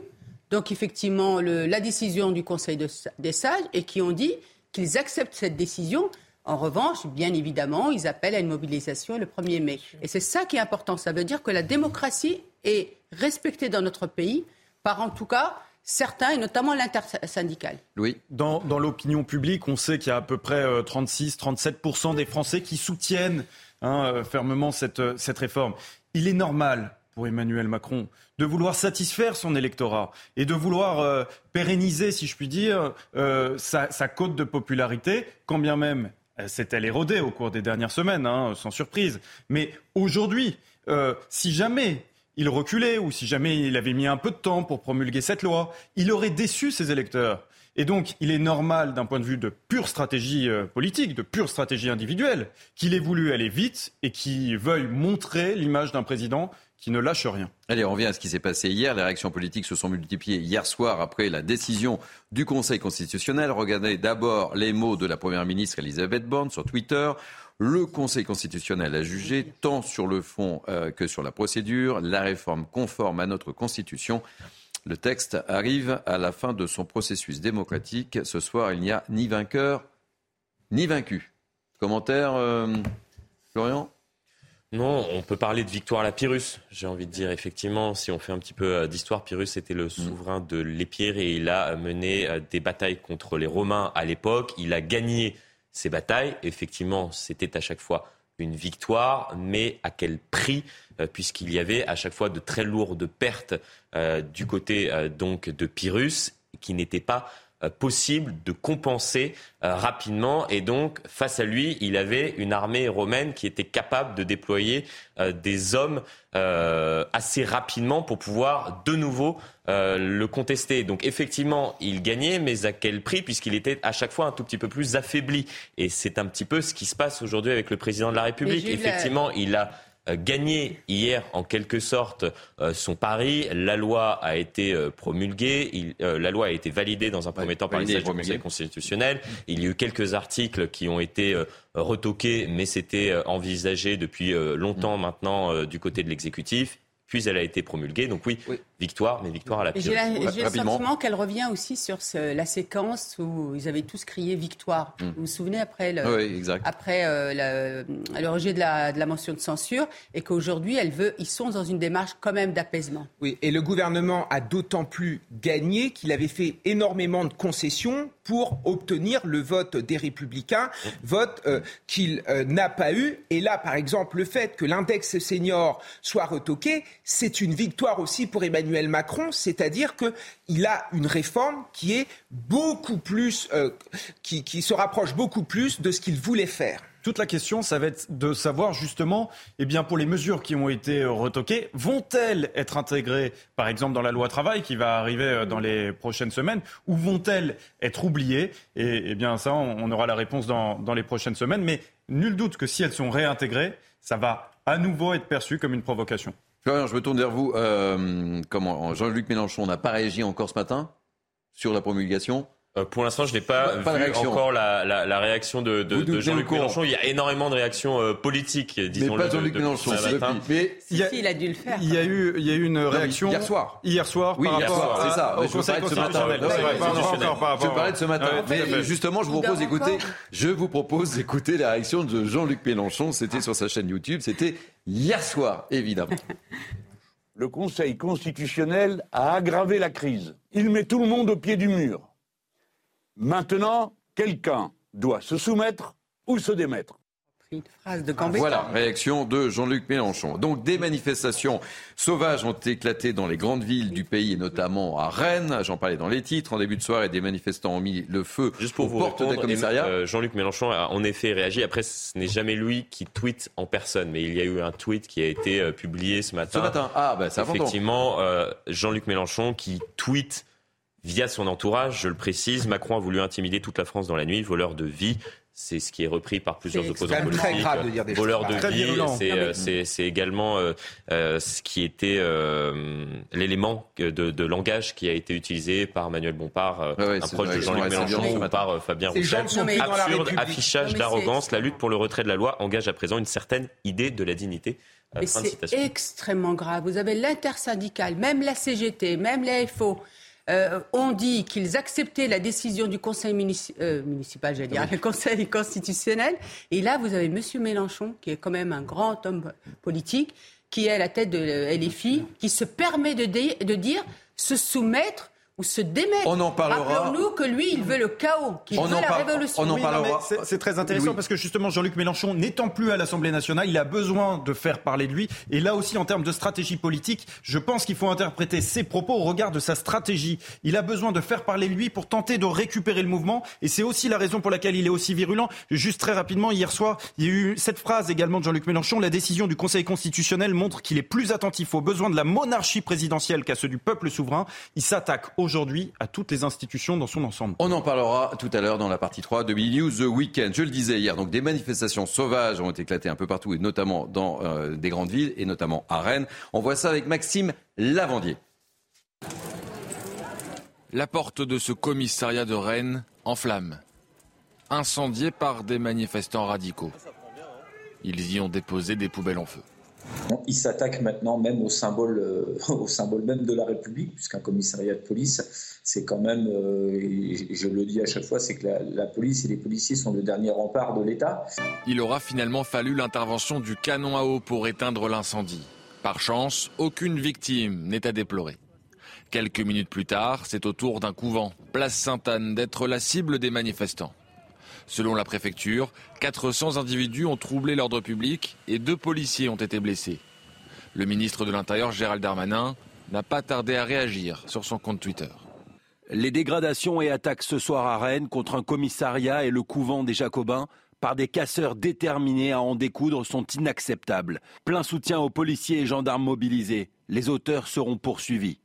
donc effectivement la décision du Conseil des sages et qui ont dit qu'ils acceptent cette décision. En revanche, bien évidemment, ils appellent à une mobilisation le 1er mai. Et c'est ça qui est important. Ça veut dire que la démocratie est respectée dans notre pays par en tout cas certains, et notamment l'intersyndicale. Oui. Dans, l'opinion publique, on sait qu'il y a à peu près 36-37% euh, des Français qui soutiennent hein, euh, fermement cette, cette réforme. Il est normal pour Emmanuel Macron de vouloir satisfaire son électorat et de vouloir euh, pérenniser, si je puis dire, sa, sa, cote de popularité, quand bien même s'est-elle érodée au cours des dernières semaines, hein, sans surprise. Mais aujourd'hui, si jamais il reculait ou si jamais il avait mis un peu de temps pour promulguer cette loi, il aurait déçu ses électeurs. Et donc, il est normal, d'un point de vue de pure stratégie euh, politique, de pure stratégie individuelle, qu'il ait voulu aller vite et qu'il veuille montrer l'image d'un président qui ne lâche rien. Allez, on revient à ce qui s'est passé hier. Les réactions politiques se sont multipliées hier soir après la décision du Conseil constitutionnel. Regardez d'abord les mots de la Première ministre Elisabeth Borne sur Twitter. Le Conseil constitutionnel a jugé, tant sur le fond euh, que sur la procédure, la réforme conforme à notre Constitution. Le texte arrive à la fin de son processus démocratique. Ce soir, il n'y a ni vainqueur ni vaincu. Commentaire, euh, Florian? Non, on peut parler de victoire à la Pyrrhus, j'ai envie de dire. Effectivement, si on fait un petit peu euh, d'histoire, Pyrrhus était le mm. souverain de l'Épire et il a mené des batailles contre les Romains à l'époque. Il a gagné ces batailles. Effectivement, c'était à chaque fois une victoire, mais à quel prix euh, Puisqu'il y avait à chaque fois de très lourdes pertes euh, du côté euh, donc de Pyrrhus, qui n'étaient pas possible de compenser rapidement. Et donc, face à lui, il avait une armée romaine qui était capable de déployer des hommes assez rapidement pour pouvoir de nouveau le contester. Donc, effectivement, il gagnait, mais à quel prix Puisqu'il était à chaque fois un tout petit peu plus affaibli. Et c'est un petit peu ce qui se passe aujourd'hui avec le président de la République. Effectivement, il a euh, gagné hier en quelque sorte euh, son pari. La loi a été euh, promulguée, la loi a été validée dans un premier temps par les sages du Conseil constitutionnel. Il y a eu quelques articles qui ont été retoqués, mais c'était envisagé depuis longtemps mm. maintenant du côté de l'exécutif puis elle a été promulguée. Donc oui, victoire, mais victoire à la J'ai le sentiment qu'elle revient aussi sur la séquence où ils avaient tous crié victoire. Hmm. Vous vous souvenez après le, après euh, le rejet de la, de la, motion de censure et qu'aujourd'hui elle veut, ils sont dans une démarche quand même d'apaisement. Oui, et le gouvernement a d'autant plus gagné qu'il avait fait énormément de concessions pour obtenir le vote des républicains, vote euh, qu'il euh, n'a pas eu. Et là, par exemple, le fait que l'index senior soit retoqué, c'est une victoire aussi pour Emmanuel Macron, c'est-à-dire qu'il a une réforme qui est beaucoup plus, euh, qui, se rapproche beaucoup plus de ce qu'il voulait faire. Toute la question, ça va être de savoir justement, eh bien, pour les mesures qui ont été euh, retoquées, vont-elles être intégrées, par exemple, dans la loi travail qui va arriver euh, dans les prochaines semaines, ou vont-elles être oubliées? Et eh bien, ça, on aura la réponse dans, dans les prochaines semaines. Mais nul doute que si elles sont réintégrées, ça va à nouveau être perçu comme une provocation. Je me tourne vers vous. Euh, comment Jean-Luc Mélenchon n'a pas réagi encore ce matin sur la promulgation euh, pour l'instant, je n'ai pas, vu encore la, la, la, réaction de, de, de Jean-Luc Mélenchon. Il y a énormément de réactions euh, politiques, disons Mais pas Jean-Luc Mélenchon. Mais il, y a, il a dû le faire. Il y a eu, il y a eu une réaction hier soir. Hier soir, oui, par hier rapport soir, c'est ça. au Conseil constitutionnel. Je parlais de ce matin. Mais justement, je vous propose d'écouter. Je vous propose d'écouter la réaction de Jean-Luc Mélenchon. C'était sur sa chaîne YouTube. C'était hier soir, évidemment. Le Conseil constitutionnel a aggravé la crise. Il met tout le monde au pied du mur. Maintenant, quelqu'un doit se soumettre ou se démettre. Voilà, réaction de Jean-Luc Mélenchon. Donc des manifestations sauvages ont éclaté dans les grandes villes du pays et notamment à Rennes. J'en parlais dans les titres. En début de soirée, des manifestants ont mis le feu Juste pour aux vous portes des commissariats. Euh, Jean-Luc Mélenchon a en effet réagi. Après, ce n'est jamais lui qui tweete en personne, mais il y a eu un tweet qui a été euh, publié ce matin. Ce matin, ah bah c'est Effectivement, euh, Jean-Luc Mélenchon qui tweet via son entourage, je le précise, Macron a voulu intimider toute la France dans la nuit, voleur de vie. C'est ce qui est repris par plusieurs opposants politiques. Très grave de dire des voleur de vie, c'est également euh, euh, ce qui était euh, l'élément de, de, langage qui a été utilisé par Manuel Bompard, un proche de Jean-Luc Mélenchon, ou par Fabien Roussel. Absurde affichage d'arrogance. La lutte pour le retrait de la loi engage à présent une certaine idée de la dignité. c'est extrêmement grave. Vous avez l'intersyndicale, même la CGT, même la FO euh, ont dit qu'ils acceptaient la décision du Conseil euh, municipal, j'allais dire, le Conseil constitutionnel. Et là, vous avez M. Mélenchon, qui est quand même un grand homme politique, qui est à la tête de LFI, qui se permet de, de dire se soumettre ou se démettre. On en parlera. Rappelons-nous que lui, il veut le chaos, qu'il veut la révolution. On en parlera. C'est très intéressant parce que justement, Jean-Luc Mélenchon, n'étant plus à l'Assemblée nationale, il a besoin de faire parler de lui. Et là aussi, en termes de stratégie politique, je pense qu'il faut interpréter ses propos au regard de sa stratégie. Il a besoin de faire parler de lui pour tenter de récupérer le mouvement. Et c'est aussi la raison pour laquelle il est aussi virulent. Juste très rapidement, hier soir, il y a eu cette phrase également de Jean-Luc Mélenchon. La décision du Conseil constitutionnel montre qu'il est plus attentif aux besoins de la monarchie présidentielle qu'à ceux du peuple souverain. Il s'attaque aujourd'hui à toutes les institutions dans son ensemble. On en parlera tout à l'heure dans la partie 3 de Billy News The Weekend. Je le disais hier, donc des manifestations sauvages ont éclaté un peu partout, et notamment dans euh, des grandes villes, et notamment à Rennes. On voit ça avec Maxime Lavandier. La porte de ce commissariat de Rennes en flammes, incendiée par des manifestants radicaux. Ils y ont déposé des poubelles en feu. Il s'attaque maintenant même au symbole, euh, au symbole même de la République, puisqu'un commissariat de police, c'est quand même, euh, je le dis à chaque fois, c'est que la, police et les policiers sont le dernier rempart de l'État. Il aura finalement fallu l'intervention du canon à eau pour éteindre l'incendie. Par chance, aucune victime n'est à déplorer. Quelques minutes plus tard, c'est au tour d'un couvent, place Sainte-Anne, d'être la cible des manifestants. Selon la préfecture, 400 individus ont troublé l'ordre public et deux policiers ont été blessés. Le ministre de l'Intérieur, Gérald Darmanin, n'a pas tardé à réagir sur son compte Twitter. Les dégradations et attaques ce soir à Rennes contre un commissariat et le couvent des Jacobins par des casseurs déterminés à en découdre sont inacceptables. Plein soutien aux policiers et gendarmes mobilisés. Les auteurs seront poursuivis.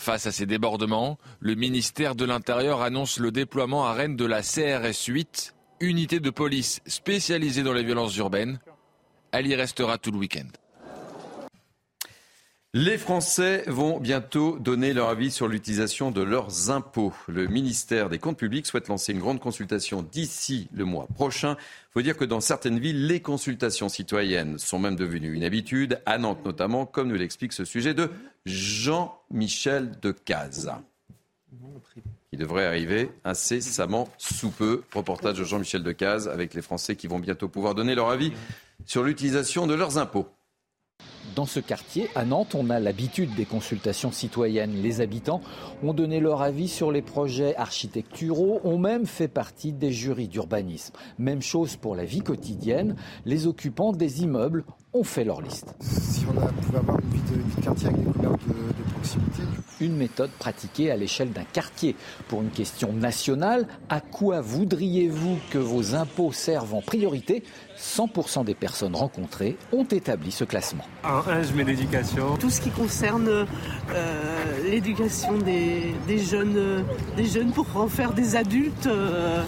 Face à ces débordements, le ministère de l'Intérieur annonce le déploiement à Rennes de la CRS 8, unité de police spécialisée dans les violences urbaines. Elle y restera tout le week-end. Les Français vont bientôt donner leur avis sur l'utilisation de leurs impôts. Le ministère des Comptes publics souhaite lancer une grande consultation d'ici le mois prochain. Il faut dire que dans certaines villes, les consultations citoyennes sont même devenues une habitude, à Nantes notamment, comme nous l'explique ce sujet de Jean-Michel Decaze qui devrait arriver incessamment sous peu. Reportage de Jean-Michel Decaze avec les Français qui vont bientôt pouvoir donner leur avis sur l'utilisation de leurs impôts. Dans ce quartier, à Nantes, on a l'habitude des consultations citoyennes. Les habitants ont donné leur avis sur les projets architecturaux, ont même fait partie des jurys d'urbanisme. Même chose pour la vie quotidienne. Les occupants des immeubles ont fait leur liste. Si on pouvait avoir une vie de, quartier avec des couleurs de, proximité. Une méthode pratiquée à l'échelle d'un quartier. Pour une question nationale, à quoi voudriez-vous que vos impôts servent en priorité? 100% des personnes rencontrées ont établi ce classement. Un, un je mets l'éducation. Tout ce qui concerne euh, l'éducation des, jeunes, des jeunes pour en faire des adultes. Euh,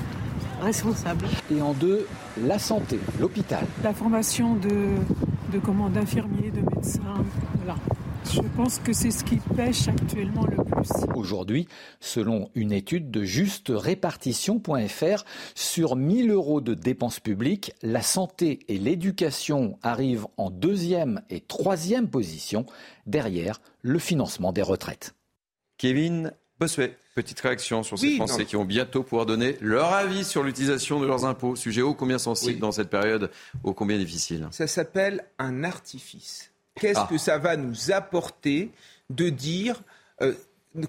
responsables. Et en deux, la santé, l'hôpital. La formation de, de d'infirmiers, de médecins, voilà. Je pense que c'est ce qui pêche actuellement le plus. Aujourd'hui, selon une étude de justerépartition.fr, sur 1000 euros de dépenses publiques, la santé et l'éducation arrivent en deuxième et troisième position, derrière le financement des retraites. Kevin Bossuet, petite réaction sur ces Français qui vont bientôt pouvoir donner leur avis sur l'utilisation de leurs impôts. Sujet ô combien sensible dans cette période, ô combien difficile. Ça s'appelle un artifice. Qu'est-ce ah. que ça va nous apporter de dire euh,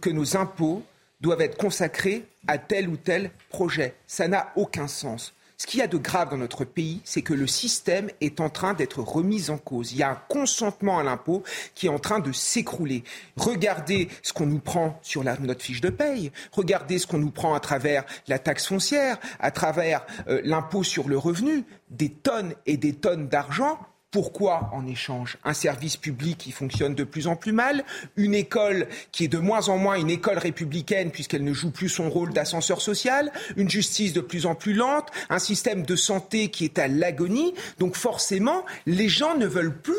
que nos impôts doivent être consacrés à tel ou tel projet? Ça n'a aucun sens. Ce qu'il y a de grave dans notre pays, c'est que le système est en train d'être remis en cause. Il y a un consentement à l'impôt qui est en train de s'écrouler. Regardez ce qu'on nous prend sur notre fiche de paye. Regardez ce qu'on nous prend à travers la taxe foncière, à travers euh, l'impôt sur le revenu. Des tonnes et des tonnes d'argent pourquoi, en échange, un service public qui fonctionne de plus en plus mal, une école qui est de moins en moins une école républicaine puisqu'elle ne joue plus son rôle d'ascenseur social, une justice de plus en plus lente, un système de santé qui est à l'agonie. Donc forcément, les gens ne veulent plus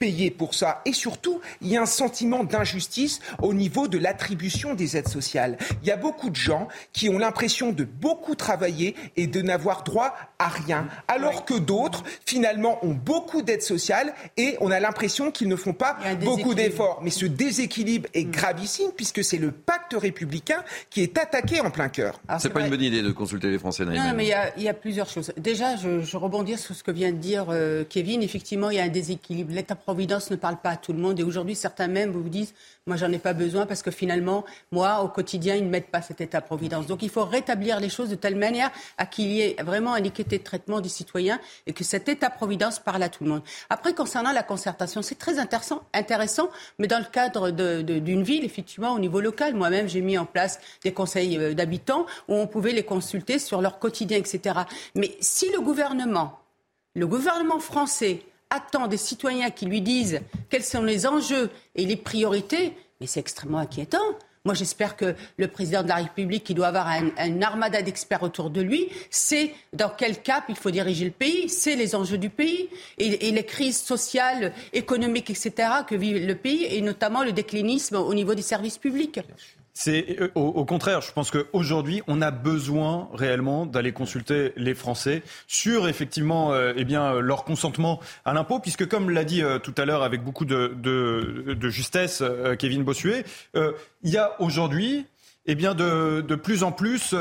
payer pour ça. Et surtout, il y a un sentiment d'injustice au niveau de l'attribution des aides sociales. Il y a beaucoup de gens qui ont l'impression de beaucoup travailler et de n'avoir droit à rien, alors que d'autres, finalement, ont beaucoup d'aides sociale et on a l'impression qu'ils ne font pas beaucoup d'efforts. Mais ce déséquilibre est mm. gravissime puisque c'est le pacte républicain qui est attaqué en plein cœur. C'est pas une bonne idée de consulter les Français. Non, mais il y, a, plusieurs choses. Déjà, je, rebondis sur ce que vient de dire euh, Kevin. Effectivement, il y a un déséquilibre. L'État-providence ne parle pas à tout le monde et aujourd'hui, certains même vous disent moi, j'en ai pas besoin parce que finalement, moi, au quotidien, ils ne mettent pas cet État-providence. Donc, il faut rétablir les choses de telle manière à qu'il y ait vraiment un équité de traitement des citoyens et que cet État-providence parle à tout le monde. Après, concernant la concertation, c'est très intéressant, intéressant, mais dans le cadre d'une ville, effectivement, au niveau local. Moi-même, j'ai mis en place des conseils euh, d'habitants où on pouvait les consulter sur leur quotidien, etc. Mais si le gouvernement, le gouvernement français, attend des citoyens qui lui disent quels sont les enjeux et les priorités, mais c'est extrêmement inquiétant. Moi, j'espère que le président de la République, qui doit avoir un, armada d'experts autour de lui, sait dans quel cap il faut diriger le pays, c'est les enjeux du pays et, les crises sociales, économiques, etc. que vit le pays, et notamment le déclinisme au niveau des services publics. C'est euh, au, contraire, je pense qu'aujourd'hui, on a besoin réellement d'aller consulter les Français sur effectivement euh, eh bien, leur consentement à l'impôt, puisque comme l'a dit euh, tout à l'heure avec beaucoup de, de, justesse Kevin Bossuet, il y a aujourd'hui eh bien de, de, plus en plus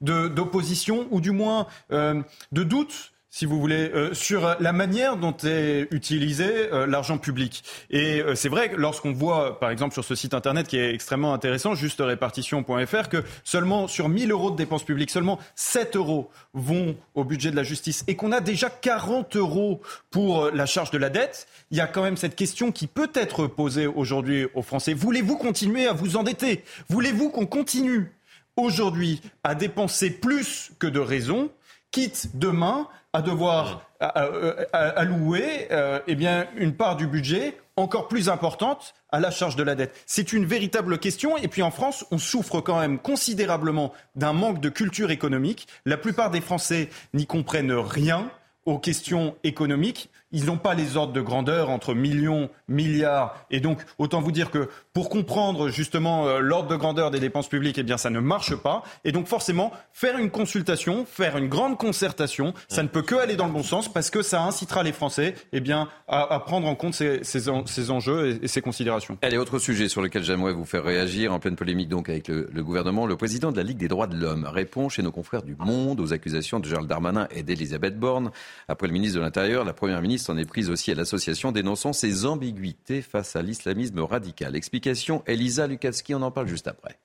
d'opposition ou du moins de doutes si vous voulez, euh, sur la manière dont est utilisé euh, l'argent public. Et euh, c'est vrai que lorsqu'on voit, par exemple, sur ce site internet qui est extrêmement intéressant, justerépartition.fr, que seulement sur 1000 euros de dépenses publiques, seulement 7 euros vont au budget de la justice et qu'on a déjà 40 euros pour la charge de la dette, il y a quand même cette question qui peut être posée aujourd'hui aux Français. Voulez-vous continuer à vous endetter? Voulez-vous qu'on continue aujourd'hui à dépenser plus que de raison, quitte demain à devoir allouer euh, eh bien, une part du budget encore plus importante à la charge de la dette. C'est une véritable question. Et puis en France, on souffre quand même considérablement d'un manque de culture économique. La plupart des Français n'y comprennent rien aux questions économiques. Ils n'ont pas les ordres de grandeur entre millions, milliards. Et donc, autant vous dire que pour comprendre justement euh, l'ordre de grandeur des dépenses publiques, eh bien, ça ne marche pas. Et donc, forcément, faire une consultation, faire une grande concertation, ça ne peut que aller dans le bon sens parce que ça incitera les Français eh bien, à, prendre en compte ces, ces, enjeux et, ces considérations. Allez, autre sujet sur lequel j'aimerais vous faire réagir, en pleine polémique donc avec le, le gouvernement. Le président de la Ligue des droits de l'homme répond chez nos confrères du Monde aux accusations de Gérald Darmanin et d'Elisabeth Borne. Après le ministre de l'Intérieur, la Première ministre s'en est prise aussi à l'association dénonçant ses ambiguïtés face à l'islamisme radical. Explication, Elisa Lukatsky, on en parle juste après.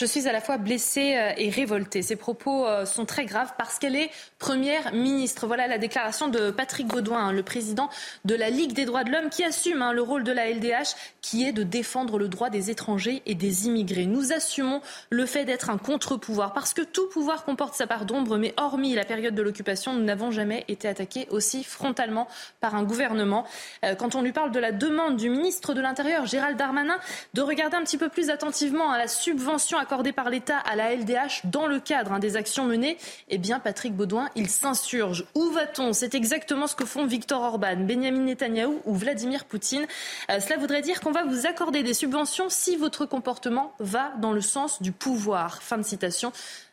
Je suis à la fois blessée euh, et révoltée. Ces propos euh, sont très graves parce qu'elle est première ministre. Voilà la déclaration de Patrick Baudouin, hein, le président de la Ligue des droits de l'homme, qui assume hein, le rôle de la LDH, qui est de défendre le droit des étrangers et des immigrés. Nous assumons le fait d'être un contre-pouvoir parce que tout pouvoir comporte sa part d'ombre, mais hormis la période de l'occupation, nous n'avons jamais été attaqués aussi frontalement par un gouvernement. Euh, quand on lui parle de la demande du ministre de l'Intérieur, Gérald Darmanin, de regarder un petit peu plus attentivement à la subvention accordée par l'État à la LDH dans le cadre hein, des actions menées, eh bien, Patrick Baudouin, il s'insurge. Où va-t-on? C'est exactement ce que font Viktor Orban, Benjamin Netanyahou ou Vladimir Poutine. Euh, cela voudrait dire qu'on va vous accorder des subventions si votre comportement va dans le sens du pouvoir. Fin de citation.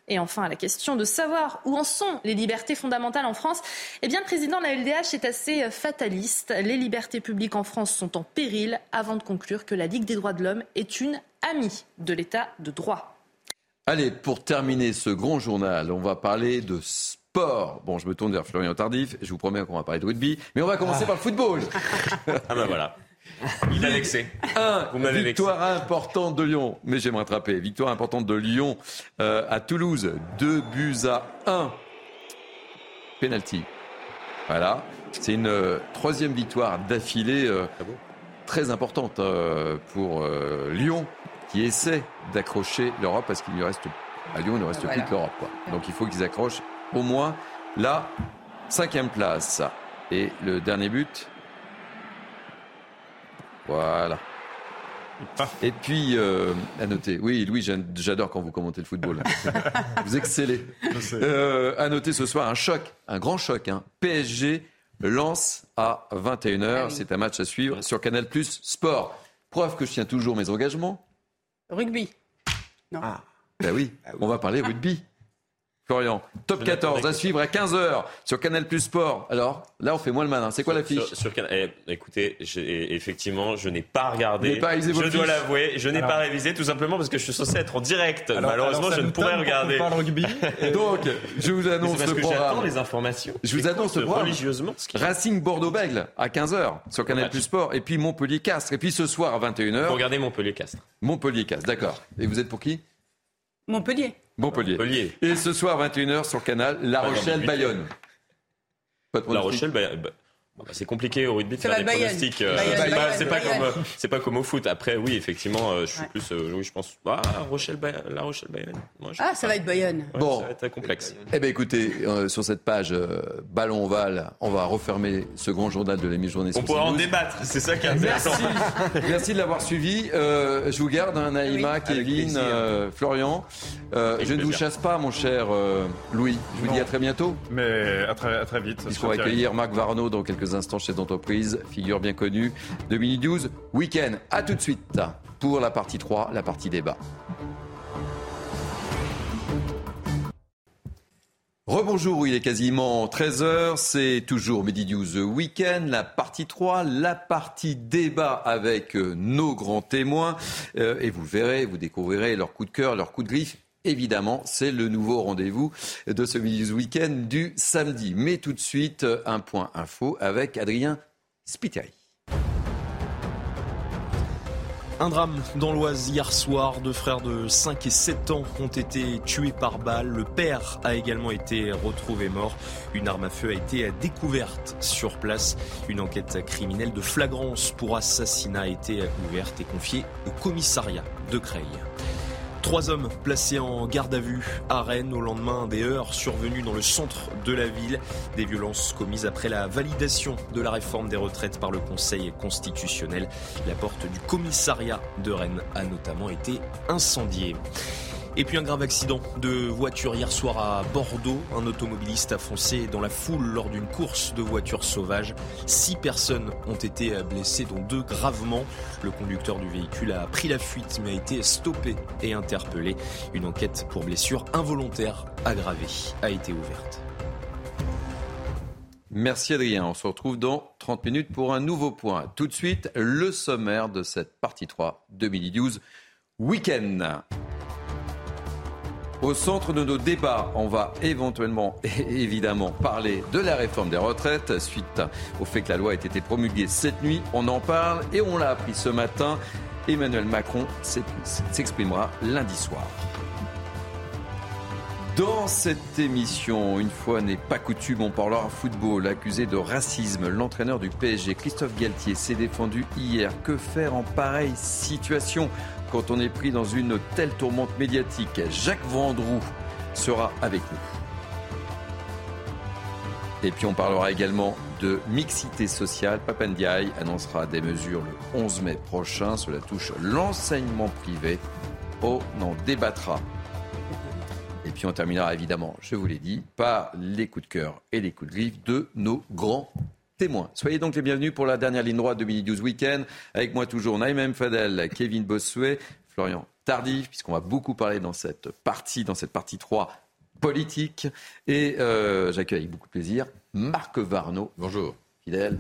Et enfin, à la question de savoir où en sont les libertés fondamentales en France, eh bien, le président de la LDH est assez fataliste. Les libertés publiques en France sont en péril avant de conclure que la Ligue des droits de l'homme est une amie de l'état de droit. Allez, pour terminer ce grand journal, on va parler de sport. Bon, je me tourne vers Florian Tardif. Je vous promets qu'on va parler de rugby, mais on va commencer ah. par le football. ah ben voilà. Il a vexé. Un, victoire importante de Lyon. Mais j'aimerais attraper. Victoire importante de Lyon euh, à Toulouse. Deux buts à 1. Penalty. Voilà. C'est une euh, troisième victoire d'affilée euh, ah très importante pour Lyon qui essaie d'accrocher l'Europe parce qu'il lui reste à Lyon il ne reste plus que l'Europe. Donc il faut qu'ils accrochent au moins la cinquième place. Et le dernier but, voilà. Et puis, euh, à noter, oui, Louis, j'adore quand vous commentez le football. vous excellez. Euh, à noter ce soir un choc, un grand choc. Hein. PSG lance à 21h. Ah C'est un match à suivre sur Canal Plus Sport. Preuve que je tiens toujours mes engagements. Rugby. Non. Ah. Ben oui, ah on va parler rugby. Florian, top 14 à suivre à 15h sur Canal Plus Sport. Alors, là, on fait moins le malin. C'est quoi l'affiche sur, eh, Écoutez, effectivement, je n'ai pas regardé. Pas je dois l'avouer, je n'ai pas révisé tout simplement parce que je suis censé être en direct. Malheureusement, je ne pourrais regarder. Parle rugby. Donc, je vous annonce le programme. les informations. Je vous annonce le programme. Religieusement. Racing Bordeaux-Bègle à 15h sur Canal Plus Sport. Et puis Montpellier-Castres. Et puis ce soir à 21h. Regardez Montpellier-Castres. Montpellier-Castres, d'accord. Et vous êtes pour qui? Montpellier. Montpellier. Et ce soir, 21h sur Canal, La Rochelle-Bayonne. La Rochelle-Bayonne. Bah, c'est compliqué au rugby de faire des pronostics. Euh, c'est pas, comme, c'est pas comme au foot. Après, oui, effectivement, euh, je suis plus, euh, oui, je pense, ah, Rochelle, la Rochelle Bayonne. ah, ça va être Bayonne. bon, ça va être complexe. Eh bien, écoutez, sur cette page ballon ovale, on va refermer ce grand journal de la mi-journée. On pourra en débattre. C'est ça qui est intéressant. Merci, Merci de l'avoir suivi. je vous garde, hein, Naïma, Kevin, Florian. je ne vous chasse pas, mon cher Louis. Je vous dis à très bientôt. Mais à très, à très vite. Il faut accueillir Marc Varno dans quelques instants chez d'entreprise, figure bien connue de Mini 12 Week-end. A tout de suite pour la partie 3, la partie débat. Rebonjour, il est quasiment 13h, c'est toujours Midi News Weekend, la partie 3, la partie débat avec nos grands témoins. Euh, et vous verrez, vous découvrirez leur coup de cœur, leur coup de griffe évidemment, c'est le nouveau rendez-vous de ce Week-end du samedi. Mais tout de suite, un point info avec Adrien Spiteri. Un drame dans l'Oise hier soir. Deux frères de 5 et 7 ans ont été tués par balle. Le père a également été retrouvé mort. Une arme à feu a été découverte sur place. Une enquête criminelle de flagrance pour assassinat a été ouverte et confiée au commissariat de Creil. Trois hommes placés en garde à vue à Rennes au lendemain des heures survenues dans le centre de la ville. Des violences commises après la validation de la réforme des retraites par le Conseil constitutionnel. La porte du commissariat de Rennes a notamment été incendiée. Et puis un grave accident de voiture hier soir à Bordeaux. Un automobiliste a foncé dans la foule lors d'une course de voitures sauvages. Six personnes ont été blessées, dont deux gravement. Le conducteur du véhicule a pris la fuite mais a été stoppé et interpellé. Une enquête pour blessure involontaire aggravée a été ouverte. Merci Adrien. On se retrouve dans 30 minutes pour un nouveau point. Tout de suite, le sommaire de cette partie 3 2012 week-end. Au centre de nos débats, on va éventuellement et évidemment parler de la réforme des retraites suite au fait que la loi ait été promulguée cette nuit. On en parle et on l'a appris ce matin. Emmanuel Macron s'exprimera lundi soir. Dans cette émission, une fois n'est pas coutume, on parlera football. Accusé de racisme, l'entraîneur du PSG, Christophe Galtier, s'est défendu hier. Que faire en pareille situation? Quand on est pris dans une telle tourmente médiatique. Jacques Vendroux sera avec nous. Et puis on parlera également de mixité sociale. Papandiaï annoncera des mesures le 11 mai prochain. Cela touche l'enseignement privé. On en débattra. Et puis on terminera évidemment, je vous l'ai dit, par les coups de cœur et les coups de griffe de nos grands témoins. Soyez donc les bienvenus pour la dernière ligne droite de Mini 12 Weekend. Avec moi toujours Naïm Fadel, Kevin Bossuet, Florian Tardif, puisqu'on va beaucoup parler dans cette partie, dans cette partie 3 politique. Et euh, j'accueille avec beaucoup de plaisir Marc Varno. Bonjour. Fidèle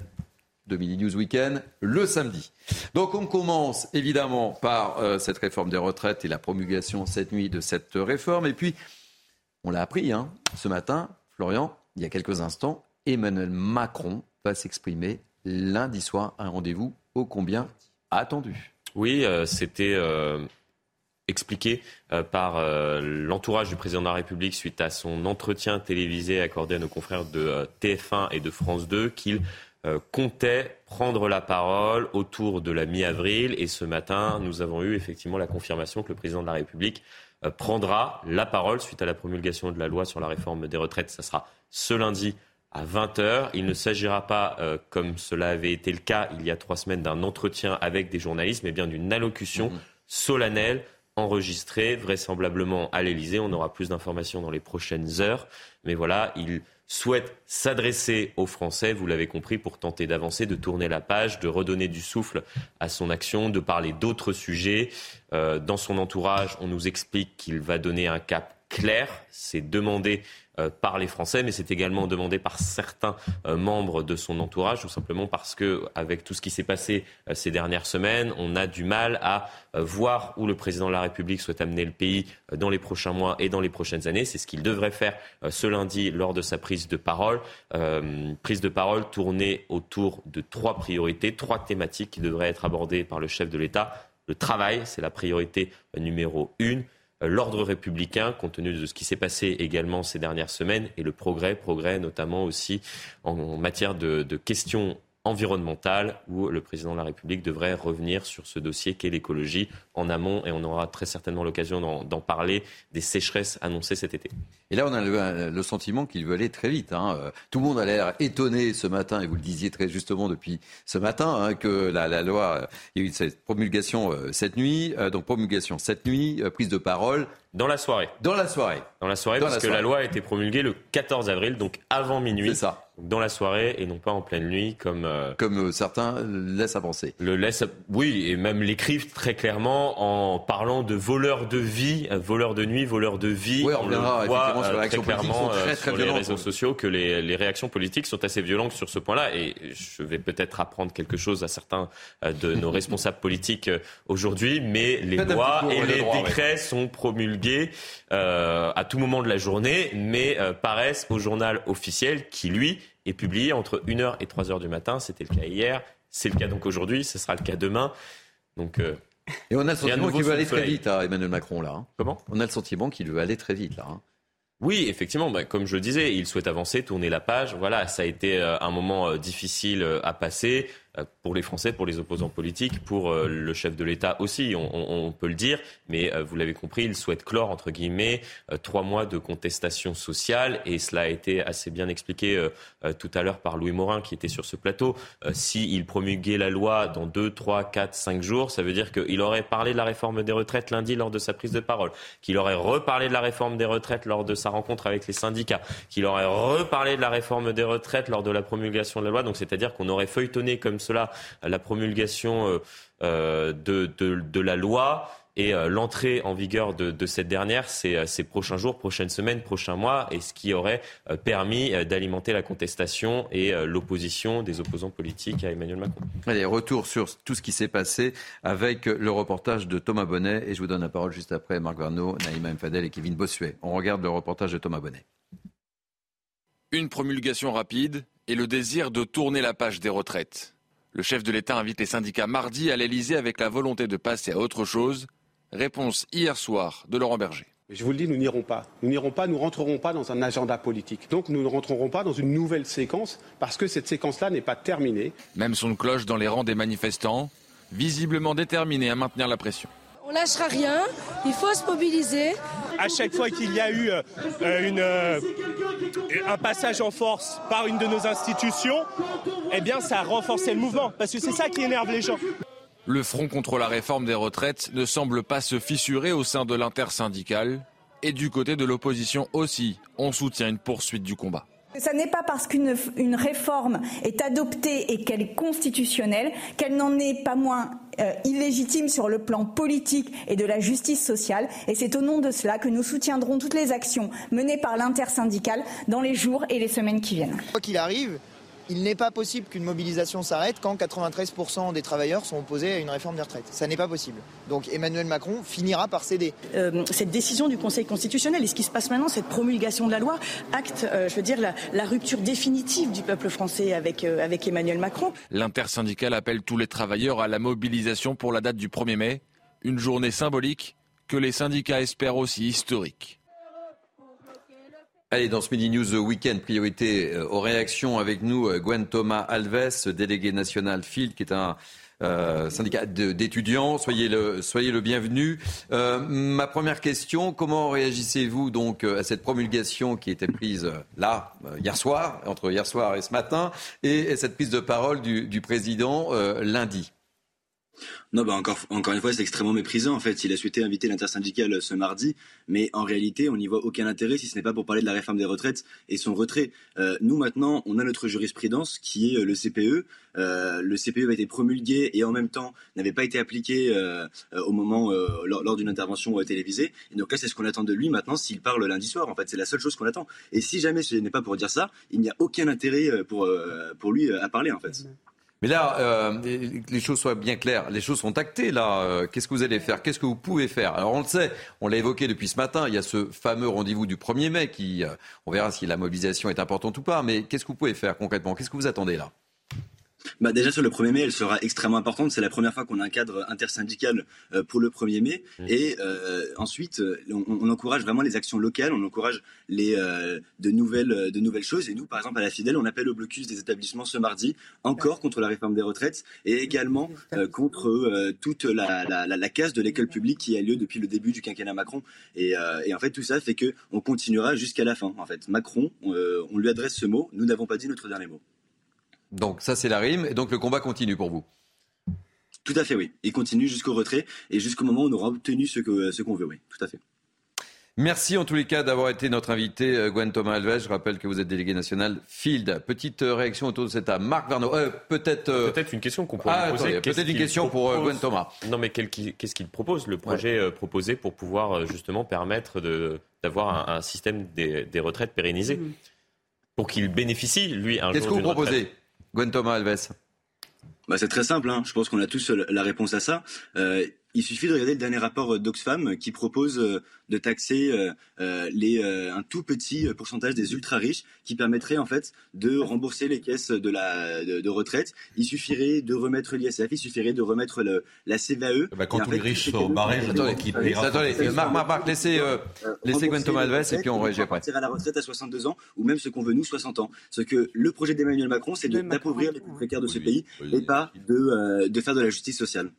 de Mini News Weekend le samedi. Donc on commence évidemment par euh, cette réforme des retraites et la promulgation cette nuit de cette réforme. Et puis, on l'a appris hein, ce matin, Florian, il y a quelques instants, Emmanuel Macron va s'exprimer lundi soir, un rendez-vous ô combien attendu. Oui, euh, c'était euh, expliqué euh, par l'entourage du président de la République suite à son entretien télévisé accordé à nos confrères de TF1 et de France 2 qu'il comptait prendre la parole autour de la mi-avril. Et ce matin, nous avons eu effectivement la confirmation que le président de la République prendra la parole suite à la promulgation de la loi sur la réforme des retraites. Ça sera ce lundi à 20h. Il ne s'agira pas, euh, comme cela avait été le cas il y a trois semaines, d'un entretien avec des journalistes, mais bien d'une allocution mhm. solennelle enregistrée, vraisemblablement à l'Elysée. On aura plus d'informations dans les prochaines heures. Mais voilà, il souhaite s'adresser aux Français, vous l'avez compris, pour tenter d'avancer, de tourner la page, de redonner du souffle à son action, de parler d'autres sujets. Euh, dans son entourage, on nous explique qu'il va donner un cap clair. C'est demandé euh, par les Français, mais c'est également demandé par certains euh, membres de son entourage, tout simplement parce que, avec tout ce qui s'est passé euh, ces dernières semaines, on a du mal à voir où le président de la République souhaite amener le pays dans les prochains mois et dans les prochaines années. C'est ce qu'il devrait faire ce lundi lors de sa prise de parole. prise de parole tournée autour de trois priorités, trois thématiques qui devraient être abordées par le chef de l'État. Le travail, c'est la priorité numéro une l'ordre républicain, compte tenu de ce qui s'est passé également ces dernières semaines, et le progrès, progrès notamment aussi en matière de, de questions environnementale où le président de la République devrait revenir sur ce dossier qu'est l'écologie en amont et on aura très certainement l'occasion d'en parler des sécheresses annoncées cet été. Et là, on a le, sentiment qu'il veut aller très vite. Hein. Tout le monde a l'air étonné ce matin, et vous le disiez très justement depuis ce matin, hein, que la, loi, il y a eu cette promulgation euh, cette nuit, euh, donc promulgation cette nuit, euh, prise de parole. Dans la soirée. Dans la soirée. Dans la soirée, parce que la loi a été promulguée le 14 avril, donc avant minuit. C'est ça dans la soirée et non pas en pleine nuit comme euh, comme euh, certains laissent à penser. Le laisse oui et même l'écrivent très clairement en parlant de voleurs de vie, euh, voleurs de nuit, voleurs de vie. Oui, on, on le voit sur très clairement très, très sur les réseaux sociaux que les, les, réactions politiques sont assez violentes sur ce point-là et je vais peut-être apprendre quelque chose à certains de nos responsables politiques aujourd'hui, mais les lois et les, décrets sont promulgués euh, à tout moment de la journée, mais paraissent au journal officiel qui lui est publié entre 1h et 3h du matin. C'était le cas hier, c'est le cas donc aujourd'hui, ce sera le cas demain. Donc, euh, et on a le sentiment qu'il veut aller très vite, à hein, Emmanuel Macron, là. Hein. Comment? On a le sentiment qu'il veut aller très vite, là. Hein. Oui, effectivement, bah, comme je le disais, il souhaite avancer, tourner la page. Voilà, ça a été euh, un moment euh, difficile à passer. Euh, pour les Français, pour les opposants politiques, pour euh, le chef de l'État aussi, on, peut le dire. Mais vous l'avez compris, il souhaite clore, entre guillemets, trois mois de contestation sociale. Et cela a été assez bien expliqué tout à l'heure par Louis Morin, qui était sur ce plateau. S'il promulguait la loi dans deux, trois, quatre, cinq jours, ça veut dire qu'il aurait parlé de la réforme des retraites lundi lors de sa prise de parole, qu'il aurait reparlé de la réforme des retraites lors de sa rencontre avec les syndicats, qu'il aurait reparlé de la réforme des retraites lors de la promulgation de la loi. Donc c'est-à-dire qu'on aurait feuilletonné comme cela la promulgation euh, euh, de, de, la loi et euh, l'entrée en vigueur de, cette dernière ces, ces, prochains jours, prochaines semaines, prochains mois, et ce qui aurait permis d'alimenter la contestation et l'opposition des opposants politiques à Emmanuel Macron. Allez, retour sur tout ce qui s'est passé avec le reportage de Thomas Bonnet, et je vous donne la parole juste après Marc Varno, Naïma Mfadel et Kevin Bossuet. On regarde le reportage de Thomas Bonnet. Une promulgation rapide et le désir de tourner la page des retraites. Le chef de l'État invite les syndicats mardi à l'Elysée avec la volonté de passer à autre chose. Réponse hier soir de Laurent Berger. Je vous le dis, nous n'irons pas. Nous n'irons pas, nous rentrerons pas dans un agenda politique. Donc nous ne rentrerons pas dans une nouvelle séquence parce que cette séquence-là n'est pas terminée. Même son cloche dans les rangs des manifestants, visiblement déterminés à maintenir la pression. On lâchera rien, il faut se mobiliser. À chaque fois qu'il y a eu euh, euh, un passage en force par une de nos institutions, eh bien ça a renforcé le mouvement, parce que c'est ça qui énerve les gens. Le front contre la réforme des retraites ne semble pas se fissurer au sein de l'intersyndicale, et du côté de l'opposition aussi, on soutient une poursuite du combat. Ce n'est pas parce qu'une réforme est adoptée et qu'elle est constitutionnelle qu'elle n'en est pas moins euh, illégitime sur le plan politique et de la justice sociale. Et c'est au nom de cela que nous soutiendrons toutes les actions menées par l'intersyndicale dans les jours et les semaines qui viennent. Quoi qu'il arrive, il n'est pas possible qu'une mobilisation s'arrête quand 93% des travailleurs sont opposés à une réforme des retraites. Ça n'est pas possible. Donc Emmanuel Macron finira par céder. Euh, cette décision du Conseil constitutionnel et ce qui se passe maintenant, cette promulgation de la loi, acte, euh, je veux dire, la, rupture définitive du peuple français avec, euh, avec Emmanuel Macron. L'intersyndicale appelle tous les travailleurs à la mobilisation pour la date du 1er mai, une journée symbolique que les syndicats espèrent aussi historique. Allez, dans ce Midi News Weekend, priorité euh, aux réactions avec nous, euh, Gwen Thomas Alves, délégué national FIELD, qui est un euh, syndicat d'étudiants. Soyez le, soyez le bienvenu. ma première question, comment réagissez-vous donc à cette promulgation qui était prise là, hier soir, entre hier soir et ce matin, et, cette prise de parole du, du président lundi? Non, bah encore, encore une fois, c'est extrêmement méprisant. En fait, il a souhaité inviter l'intersyndicale ce mardi, mais en réalité, on n'y voit aucun intérêt si ce n'est pas pour parler de la réforme des retraites et son retrait. Euh, nous, maintenant, on a notre jurisprudence qui est euh, le CPE. Euh, le CPE a été promulgué et en même temps n'avait pas été appliqué au moment lors, d'une intervention télévisée. Et donc là, c'est ce qu'on attend de lui maintenant s'il parle lundi soir. En fait, c'est la seule chose qu'on attend. Et si jamais ce n'est pas pour dire ça, il n'y a aucun intérêt pour pour lui à parler en fait. Mais là, euh, les choses soient bien claires. Les choses sont actées là. Euh, qu'est-ce que vous allez faire? Qu'est-ce que vous pouvez faire? Alors on le sait, on l'a évoqué depuis ce matin. Il y a ce fameux rendez-vous du 1er mai qui, euh, on verra si la mobilisation est importante ou pas. Mais qu'est-ce que vous pouvez faire concrètement? Qu'est-ce que vous attendez là? Bah déjà sur le 1er mai, elle sera extrêmement importante. C'est la première fois qu'on a un cadre intersyndical euh, pour le 1er mai. Mmh. Et euh, ensuite, euh, on, encourage vraiment les actions locales, on encourage les, de, nouvelles, de nouvelles choses. Et nous, par exemple, à la Fidèle, on appelle au blocus des établissements ce mardi, encore contre la réforme des retraites et également contre toute la, la, la, casse de l'école publique qui a lieu depuis le début du quinquennat Macron. Et, et en fait, tout ça fait qu'on continuera jusqu'à la fin. En fait, Macron, on lui adresse ce mot, nous n'avons pas dit notre dernier mot. Donc ça c'est la rime, et donc le combat continue pour vous Tout à fait, oui. Il continue jusqu'au retrait et jusqu'au moment où on aura obtenu ce qu'on ce qu'on veut, oui. Tout à fait. Merci en tous les cas d'avoir été notre invité, euh, Gwen Thomas Alves. Je rappelle que vous êtes délégué national Field. Petite euh, réaction autour de cette Marc Varno. Euh, peut-être. Peut-être une question qu'on pourrait ah, poser. Peut-être une question pour Gwen Thomas. Non, mais qu'est-ce qu'il propose Le projet proposé pour pouvoir justement permettre d'avoir un, système des, retraites pérennisé mmh. pour qu'il bénéficie lui un Qu'est-ce que vous proposez? Gwen Thomas Alves bah, C'est très simple, hein. je pense qu'on a tous la réponse à ça. Euh, il suffit de regarder le dernier rapport d'Oxfam qui propose de taxer les, un tout petit pourcentage des ultra riches, qui permettrait en fait de rembourser les caisses de la de, retraite. Il suffirait de remettre l'ISF, il suffirait de remettre le, la CVAE. Bah, quand tous les riches sont barrés, qui Attendez, Marc, Marc, laissez, laissez Gwen Thomas Alves et puis on réagit après. à la retraite à 62 ans ou même ce qu'on veut nous 60 ans. Ce que le projet d'Emmanuel Macron, c'est d'appauvrir les plus précaires de ce pays et pas de, de faire de la justice sociale.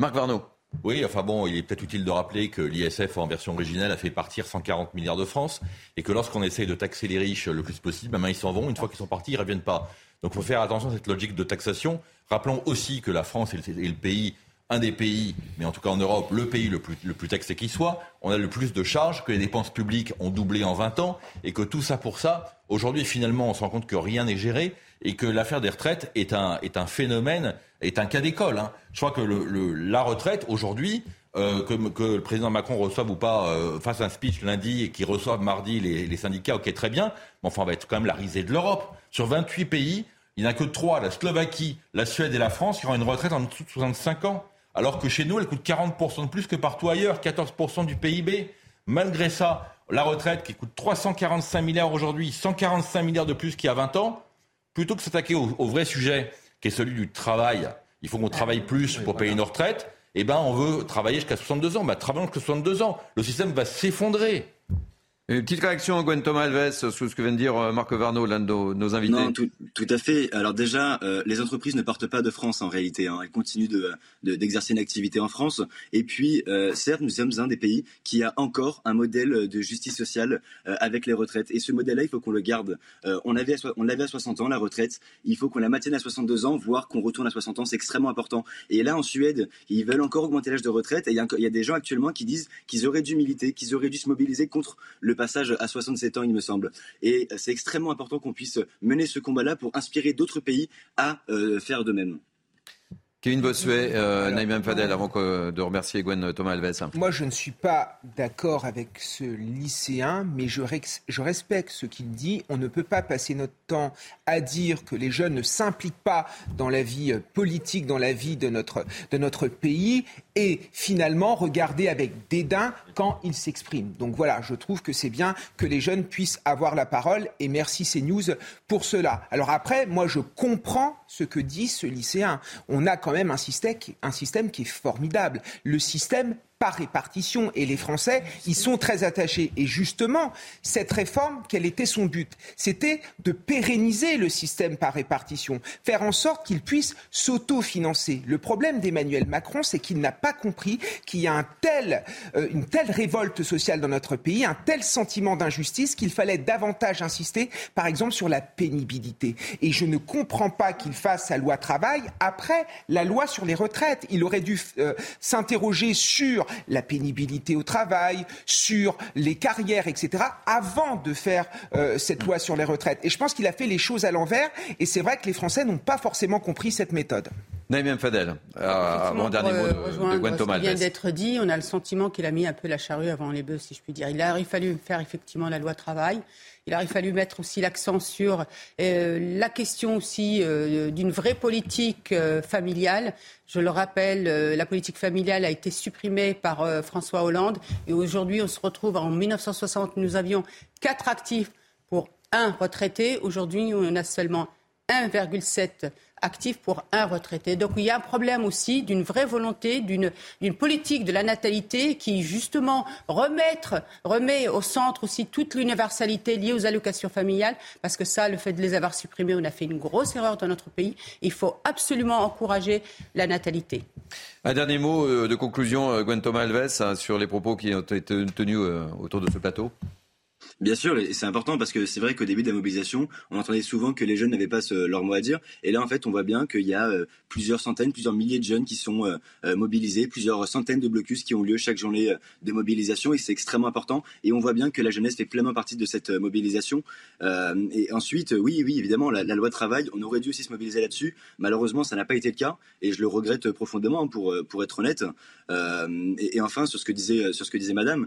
Marc Varnaud. Oui, enfin bon, il est peut-être utile de rappeler que l'ISF en version originale a fait partir 140 milliards de France et que lorsqu'on essaye de taxer les riches le plus possible, ben, ben ils s'en vont. Une fois qu'ils sont partis, ils ne reviennent pas. Donc il faut faire attention à cette logique de taxation. Rappelons aussi que la France est le, pays, un des pays, mais en tout cas en Europe, le pays le plus, le plus taxé qui soit. On a le plus de charges, que les dépenses publiques ont doublé en 20 ans et que tout ça pour ça, aujourd'hui finalement on se rend compte que rien n'est géré et que l'affaire des retraites est un, est un phénomène, est un cas d'école. Hein. Je crois que la retraite, aujourd'hui, euh, que, le président Macron reçoive ou pas, euh, fasse un speech lundi et qu'il reçoive mardi les, syndicats, ok, très bien, mais enfin, on va être quand même la risée de l'Europe. Sur 28 pays, il n'y en a que trois, la Slovaquie, la Suède et la France, qui auront une retraite en dessous de 65 ans. Alors que chez nous, elle coûte 40% de plus que partout ailleurs, 14% du PIB. Malgré ça, la retraite qui coûte 345 milliards aujourd'hui, 145 milliards de plus qu'il y a 20 ans, plutôt que s'attaquer au, vrai sujet, qui est celui du travail, il faut qu'on travaille plus pour payer nos retraites, eh ben, on veut travailler jusqu'à 62 ans. Bah, travaillons jusqu'à 62 ans. Le système va s'effondrer. Une petite réaction, Gwen Thomas Alves, sur ce que vient de dire euh, Marc Varno, l'un de nos, invités. Non, tout, à fait. Alors déjà, euh, les entreprises ne partent pas de France en réalité. Hein. Elles continuent d'exercer de, une activité en France. Et puis, euh, certes, nous sommes un des pays qui a encore un modèle de justice sociale avec les retraites. Et ce modèle-là, il faut qu'on le garde. on l'avait à 60 ans, la retraite. Il faut qu'on la maintienne à 62 ans, voire qu'on retourne à 60 ans. C'est extrêmement important. Et là, en Suède, ils veulent encore augmenter l'âge de retraite. Et il y, a des gens actuellement qui disent qu'ils auraient dû militer, qu'ils auraient dû se mobiliser contre le passage à 67 ans, il me semble. Et c'est extrêmement important qu'on puisse mener ce combat-là pour inspirer d'autres pays à euh, faire de même. Kevin Bossuet, euh, Naïm Fadel, avant de remercier Gwen Thomas Alves. Moi, je ne suis pas d'accord avec ce lycéen, mais je, je respecte ce qu'il dit. On ne peut pas passer notre temps à dire que les jeunes ne s'impliquent pas dans la vie euh, politique, dans la vie de notre, de notre pays, et finalement regarder avec dédain quand ils s'expriment. Donc voilà, je trouve que c'est bien que les jeunes puissent avoir la parole, et merci CNews pour cela. Alors après, moi, je comprends ce que dit ce lycéen. On a quand même un système, un système qui est formidable. Le système par répartition. Et les Français, ils sont très attachés. Et justement, cette réforme, quel était son but? C'était de pérenniser le système par répartition, faire en sorte qu'il puisse s'auto-financer. Le problème d'Emmanuel Macron, c'est qu'il n'a pas compris qu'il y a un tel, euh, une telle révolte sociale dans notre pays, un tel sentiment d'injustice qu'il fallait davantage insister, par exemple, sur la pénibilité. Et je ne comprends pas qu'il fasse sa loi travail après la loi sur les retraites. Il aurait dû euh, s'interroger sur la pénibilité au travail, sur les carrières, etc., avant de faire euh, cette loi sur les retraites. Et je pense qu'il a fait les choses à l'envers, et c'est vrai que les Français n'ont pas forcément compris cette méthode. Naïm Fadel, euh, mon dernier mot de, Gwen Thomas. Ce qui vient d'être dit, on a le sentiment qu'il a mis un peu la charrue avant les bœufs, si je puis dire. Il a fallu faire effectivement la loi travail. Il aurait fallu mettre aussi l'accent sur euh, la question aussi euh, d'une vraie politique euh, familiale. Je le rappelle, la politique familiale a été supprimée par François Hollande et aujourd'hui on se retrouve en 1960, nous avions quatre actifs pour un retraité. Aujourd'hui, on a seulement 1,7 actif pour un retraité. Donc il y a un problème aussi d'une vraie volonté, d'une politique de la natalité qui justement remettre, remet au centre aussi toute l'universalité liée aux allocations familiales, parce que ça, le fait de les avoir supprimées, on a fait une grosse erreur dans notre pays. Il faut absolument encourager la natalité. Un dernier mot euh, de conclusion, euh, Gwen Thomas Alves, hein, sur les propos qui ont été tenus euh, autour de ce plateau. Bien sûr, et c'est important parce que c'est vrai qu'au début de la mobilisation, on entendait souvent que les jeunes n'avaient pas leur mot à dire. Et là, en fait, on voit bien qu'il y a euh, plusieurs centaines, plusieurs milliers de jeunes qui sont euh, euh, mobilisés, plusieurs centaines de blocus qui ont lieu chaque journée de mobilisation. Et c'est extrêmement important. Et on voit bien que la jeunesse fait pleinement partie de cette mobilisation. et ensuite, oui, oui, évidemment, la, loi travail, on aurait dû aussi se mobiliser là-dessus. Malheureusement, ça n'a pas été le cas. Et je le regrette profondément, pour, pour être honnête. Et, et, enfin, sur ce que disait, sur ce que disait Madame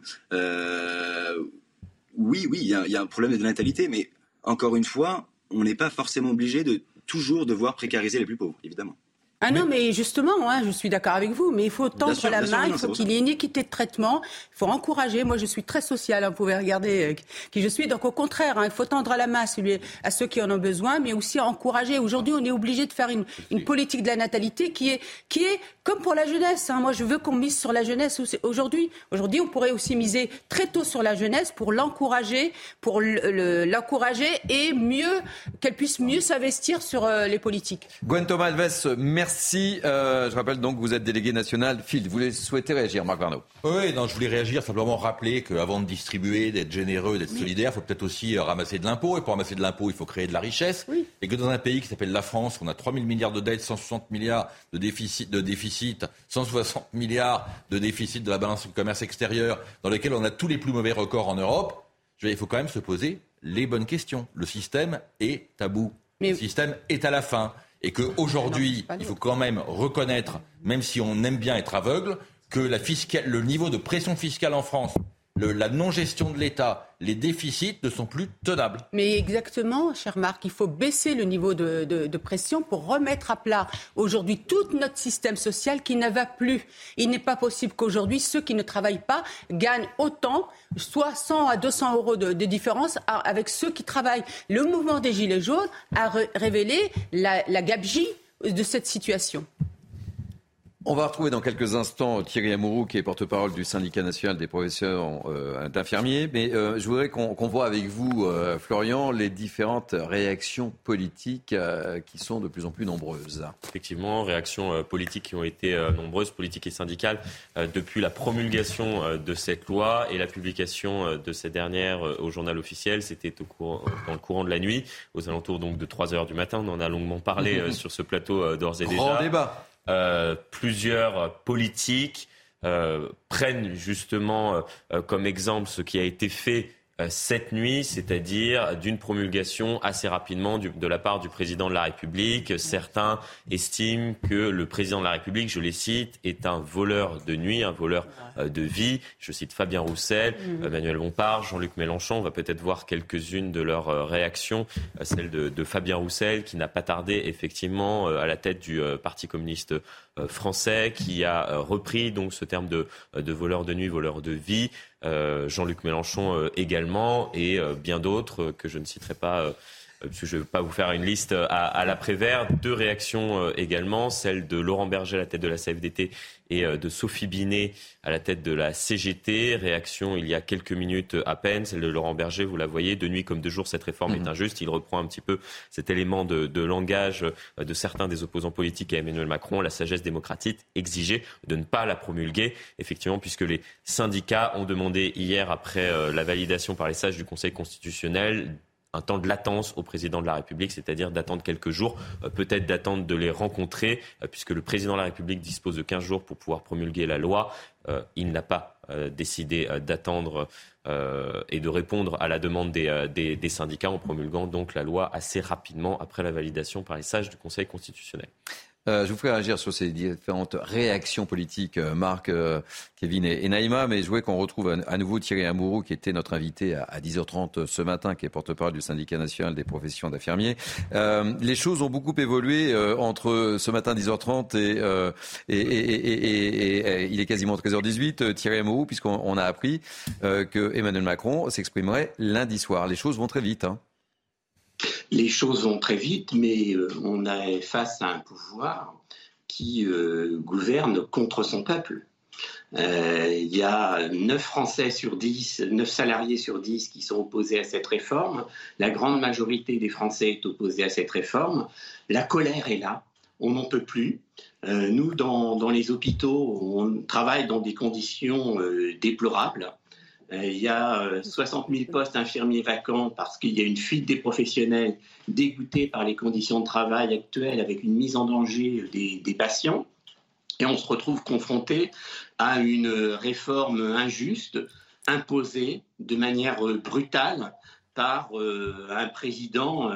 oui, oui, il y, a un problème de natalité, mais encore une fois, on n'est pas forcément obligé de toujours devoir précariser les plus pauvres, évidemment. Ah non, mais justement, hein, je suis d'accord avec vous, mais il faut tendre la main, il faut qu'il y ait une équité de traitement, il faut encourager. Moi, je suis très sociale, hein, vous pouvez regarder euh, qui je suis. Donc, au contraire, hein, il faut tendre la main à, celui, à ceux qui en ont besoin, mais aussi encourager. Aujourd'hui, on est obligé de faire une, une, politique de la natalité qui est, qui est comme pour la jeunesse. Hein. Moi, je veux qu'on mise sur la jeunesse aujourd'hui. Aujourd'hui, on pourrait aussi miser très tôt sur la jeunesse pour l'encourager, pour l'encourager et mieux qu'elle puisse mieux s'investir sur euh, les politiques. Gwen Thomas Alves, merci Merci. Euh, je rappelle donc que vous êtes délégué national Field. Vous voulez souhaiter réagir, Marc Varnaud Oui, non, je voulais réagir simplement rappeler qu'avant de distribuer, d'être généreux, d'être solidaire, il faut peut-être aussi euh, ramasser de l'impôt. Et pour ramasser de l'impôt, il faut créer de la richesse. Et que dans un pays qui s'appelle la France, on a 3 000 milliards de dettes, 160 milliards de déficit, de déficit, 160 milliards de déficit de la balance du commerce extérieur, dans lequel on a tous les plus mauvais records en Europe, il faut quand même se poser les bonnes questions. Le système est tabou. Le système est à la fin et qu'aujourd'hui, il faut quand même reconnaître, même si on aime bien être aveugle, que la le niveau de pression fiscale en France la non-gestion de l'État, les déficits ne sont plus tenables. Mais exactement, cher Marc, il faut baisser le niveau de, pression pour remettre à plat aujourd'hui tout notre système social qui ne va plus. Il n'est pas possible qu'aujourd'hui ceux qui ne travaillent pas gagnent autant, soit 100 à 200 euros de, différence avec ceux qui travaillent. Le mouvement des Gilets jaunes a révélé la, la gabegie de cette situation. On va retrouver dans quelques instants Thierry Amourou, qui est porte-parole du syndicat national des professeurs euh, d'infirmiers. Mais euh, je voudrais qu'on voit avec vous, euh, Florian, les différentes réactions politiques qui sont de plus en plus nombreuses. Effectivement, réactions politiques qui ont été nombreuses, politiques et syndicales, depuis la promulgation de cette loi et la publication de cette dernière au journal officiel. C'était dans le courant de la nuit, aux alentours donc de 3 heures du matin. On en a longuement parlé sur ce plateau d'ores et déjà. Grand débat. Euh, plusieurs politiques euh, prennent justement euh, comme exemple ce qui a été fait cette nuit, c'est-à-dire d'une promulgation assez rapidement de la part du président de la République. Certains estiment que le président de la République, je les cite, est un voleur de nuit, un voleur euh, de vie. Je cite Fabien Roussel, mmh. Emmanuel Bompard, Jean-Luc Mélenchon. On va peut-être voir quelques-unes de leurs euh, réactions. Celle de, Fabien Roussel, qui n'a pas tardé effectivement à la tête du Parti communiste français, qui a repris donc ce terme de, de voleur de nuit, voleur de vie. Euh, Jean-Luc Mélenchon euh, également, et euh, bien d'autres que je ne citerai pas parce que je ne vais pas vous faire une liste à, à l'après-vert. Deux réactions également, celle de Laurent Berger à la tête de la CFDT et de Sophie Binet à la tête de la CGT. Réaction il y a quelques minutes à peine, celle de Laurent Berger, vous la voyez, de nuit comme de jour, cette réforme est mhm. injuste. Il reprend un petit peu cet élément de, de, langage de certains des opposants politiques à Emmanuel Macron, la sagesse démocratique exigeait de ne pas la promulguer, effectivement, puisque les syndicats ont demandé hier, après la validation par les sages du Conseil constitutionnel, un temps de latence au président de la République, c'est-à-dire d'attendre quelques jours, euh, peut-être d'attendre de les rencontrer, euh, puisque le président de la République dispose de 15 jours pour pouvoir promulguer la loi. Euh, il n'a pas décidé d'attendre et de répondre à la demande des, des, syndicats en promulguant donc la loi assez rapidement après la validation par les sages du Conseil constitutionnel. Euh, je vous ferai réagir sur ces différentes réactions politiques, euh, Marc, euh, Kevin et, Naïma, mais je voulais qu'on retrouve à, nouveau Thierry Amourou, qui était notre invité à, 10h30 ce matin, qui est porte-parole du syndicat national des professions d'infirmiers. les choses ont beaucoup évolué entre ce matin 10h30 et, et, il est quasiment 13h18, Thierry Amourou, puisqu'on a appris que Emmanuel Macron s'exprimerait lundi soir. Les choses vont très vite. Hein les choses vont très vite, mais euh, on est face à un pouvoir qui euh, gouverne contre son peuple. Euh, il y a 9 Français sur 10, 9 salariés sur 10 qui sont opposés à cette réforme. La grande majorité des Français est opposée à cette réforme. La colère est là. On n'en peut plus. nous, dans, les hôpitaux, on travaille dans des conditions déplorables. Euh, il y a 60 euh, 000 postes infirmiers vacants parce qu'il y a une fuite des professionnels dégoûtés par les conditions de travail actuelles avec une mise en danger des, patients. Et on se retrouve confronté à une réforme injuste imposée de manière brutale par euh, un président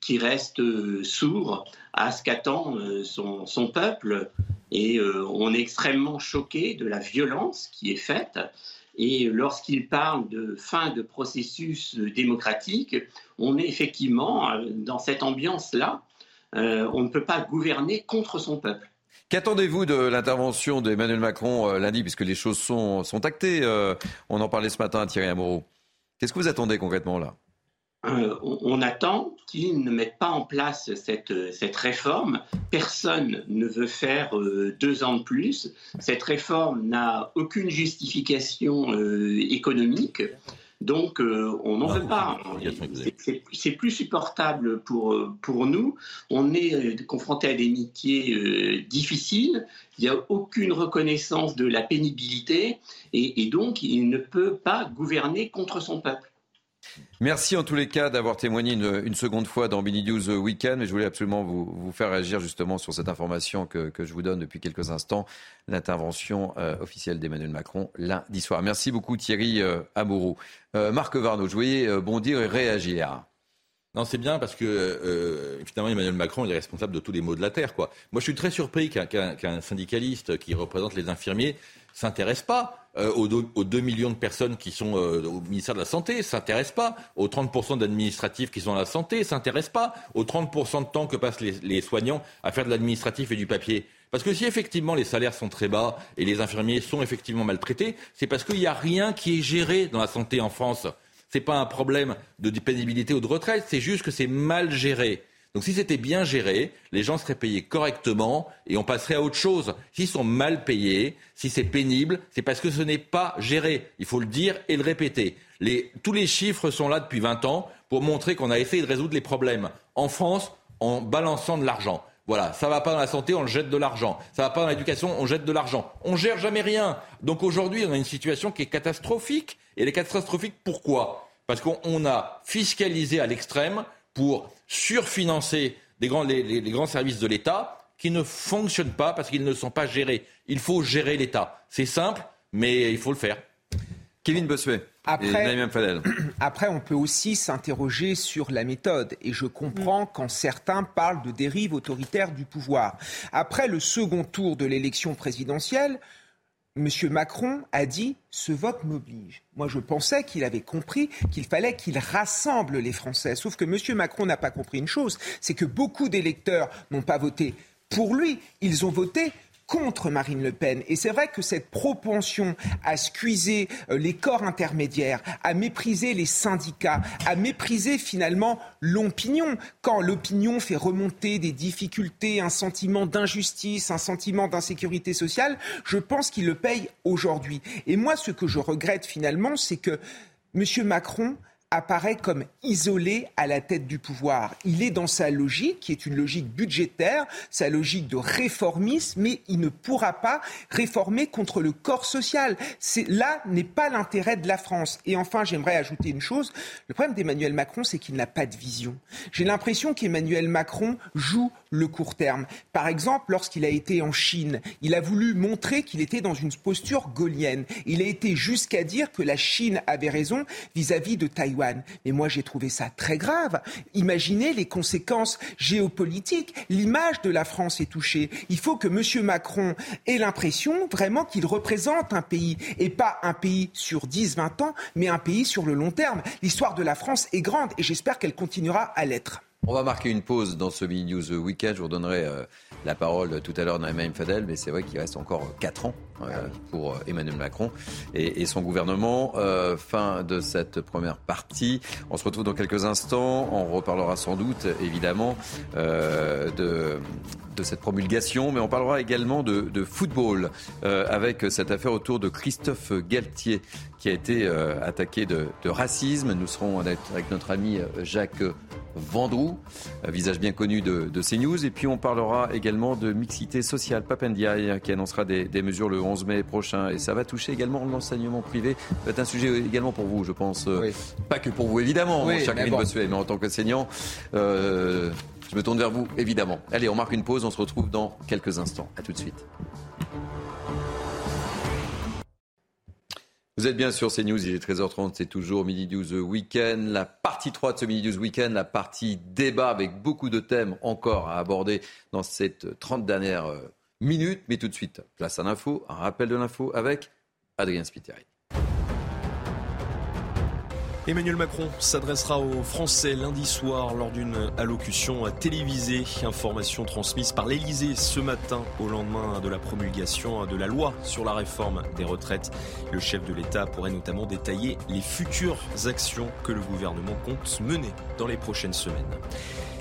qui reste sourd à ce qu'attend son, peuple. Et on est extrêmement choqué de la violence qui est faite. Et lorsqu'il parle de fin de processus démocratique, on est effectivement euh, dans cette ambiance-là. on ne peut pas gouverner contre son peuple. Qu'attendez-vous de l'intervention d'Emmanuel Macron lundi, puisque les choses sont, actées On en parlait ce matin à Thierry Amourou. Qu'est-ce que vous attendez concrètement là? Euh, on, attend qu'ils ne mettent pas en place cette, cette réforme. Personne ne veut faire euh, deux ans de plus. Cette réforme n'a aucune justification euh, économique. Donc, on n'en veut pas. C'est plus supportable pour, pour nous. On est confronté à des métiers difficiles. Il n'y a aucune reconnaissance de la pénibilité. Et, et donc, il ne peut pas gouverner contre son peuple. Merci en tous les cas d'avoir témoigné une, seconde fois dans Bini News Weekend. je voulais absolument vous, faire réagir justement sur cette information que, je vous donne depuis quelques instants, l'intervention euh, officielle d'Emmanuel Macron lundi soir. Merci beaucoup Thierry euh, Amourou. Euh, Marc Varno, je voyais bondir et réagir. Non, c'est bien parce que finalement Emmanuel Macron est responsable de tous les maux de la terre. Moi, je suis très surpris qu'un syndicaliste qui représente les infirmiers s'intéresse pas euh, aux, 2 millions de personnes qui sont euh, au ministère de la Santé, s'intéresse pas aux 30% d'administratifs qui sont à la santé, s'intéresse pas aux 30% de temps que passent les, soignants à faire de l'administratif et du papier. Parce que si effectivement les salaires sont très bas et les infirmiers sont effectivement maltraités, c'est parce qu'il n'y a rien qui est géré dans la santé en France. Ce n'est pas un problème de pénibilité ou de retraite, c'est juste que c'est mal géré. Donc si c'était bien géré, les gens seraient payés correctement et on passerait à autre chose. S'ils sont mal payés, si c'est pénible, c'est parce que ce n'est pas géré. Il faut le dire et le répéter. tous les chiffres sont là depuis 20 ans pour montrer qu'on a essayé de résoudre les problèmes en France en balançant de l'argent. Voilà, ça va pas dans la santé, on jette de l'argent. Ça va pas dans l'éducation, on jette de l'argent. On gère jamais rien. Donc aujourd'hui, on a une situation qui est catastrophique. Et elle est catastrophique pourquoi? Parce qu'on a fiscalisé à l'extrême pour surfinancer les, grands services de l'État qui ne fonctionnent pas parce qu'ils ne sont pas gérés. Il faut gérer l'État. C'est simple, mais il faut le faire. Kevin Bossuet. Après, après, on peut aussi s'interroger sur la méthode. Et je comprends mm. quand certains parlent de dérive autoritaire du pouvoir. Après le second tour de l'élection présidentielle, M. Macron a dit ce vote m'oblige. Moi, je pensais qu'il avait compris qu'il fallait qu'il rassemble les Français. Sauf que M. Macron n'a pas compris une chose, c'est que beaucoup d'électeurs n'ont pas voté pour lui, ils ont voté contre Marine Le Pen. Et c'est vrai que cette propension à squeezer euh, les corps intermédiaires, à mépriser les syndicats, à mépriser finalement l'opinion, quand l'opinion fait remonter des difficultés, un sentiment d'injustice, un sentiment d'insécurité sociale, je pense qu'il le paye aujourd'hui. Et moi, ce que je regrette finalement, c'est que M. Macron apparaît comme isolé à la tête du pouvoir. Il est dans sa logique, qui est une logique budgétaire, sa logique de réformisme, mais il ne pourra pas réformer contre le corps social. là n'est pas l'intérêt de la France. Et enfin, j'aimerais ajouter une chose. Le problème d'Emmanuel Macron, c'est qu'il n'a pas de vision. J'ai l'impression qu'Emmanuel Macron joue le court terme. Par exemple, lorsqu'il a été en Chine, il a voulu montrer qu'il était dans une posture gaulienne. Il a été jusqu'à dire que la Chine avait raison vis-à-vis de Taïwan. Mais moi, j'ai trouvé ça très grave. Imaginez les conséquences géopolitiques. L'image de la France est touchée. Il faut que M. Macron ait l'impression vraiment qu'il représente un pays et pas un pays sur 10, 20 ans, mais un pays sur le long terme. L'histoire de la France est grande et j'espère qu'elle continuera à l'être. On va marquer une pause dans ce Mini News Weekend. Je vous redonnerai euh, la parole tout à l'heure dans Emmanuel Fadel, mais c'est vrai qu'il reste encore 4 ans euh, pour euh, Emmanuel Macron et, son gouvernement. fin de cette première partie. On se retrouve dans quelques instants. On reparlera sans doute, évidemment, de de cette promulgation, mais on parlera également de, football avec cette affaire autour de Christophe Galtier qui a été attaqué de, racisme. Nous serons avec, notre ami Jacques Vendroux, visage bien connu de, de, CNews. Et puis on parlera également de mixité sociale. Papendiaï qui annoncera des, mesures le 11 mai prochain. Et ça va toucher également l'enseignement privé. Être un sujet également pour vous, je pense. Euh, pas que pour vous, évidemment, oui, cher mais, mais en tant qu'enseignant. Euh, je me tourne vers vous, évidemment. Allez, on marque une pause. On se retrouve dans quelques instants. À tout de suite. Vous êtes bien sur CNews, il est 13h30, c'est toujours Midi News Weekend. La partie 3 de ce Midi News Weekend, la partie débat avec beaucoup de thèmes encore à aborder dans cette 30 dernières euh, minutes. Mais tout de suite, place à l'info, un rappel de l'info avec Adrien Spiteri. Emmanuel Macron s'adressera aux Français lundi soir lors d'une allocution télévisée. Information transmise par l'Elysée ce matin au lendemain de la promulgation de la loi sur la réforme des retraites. Le chef de l'État pourrait notamment détailler les futures actions que le gouvernement compte mener dans les prochaines semaines.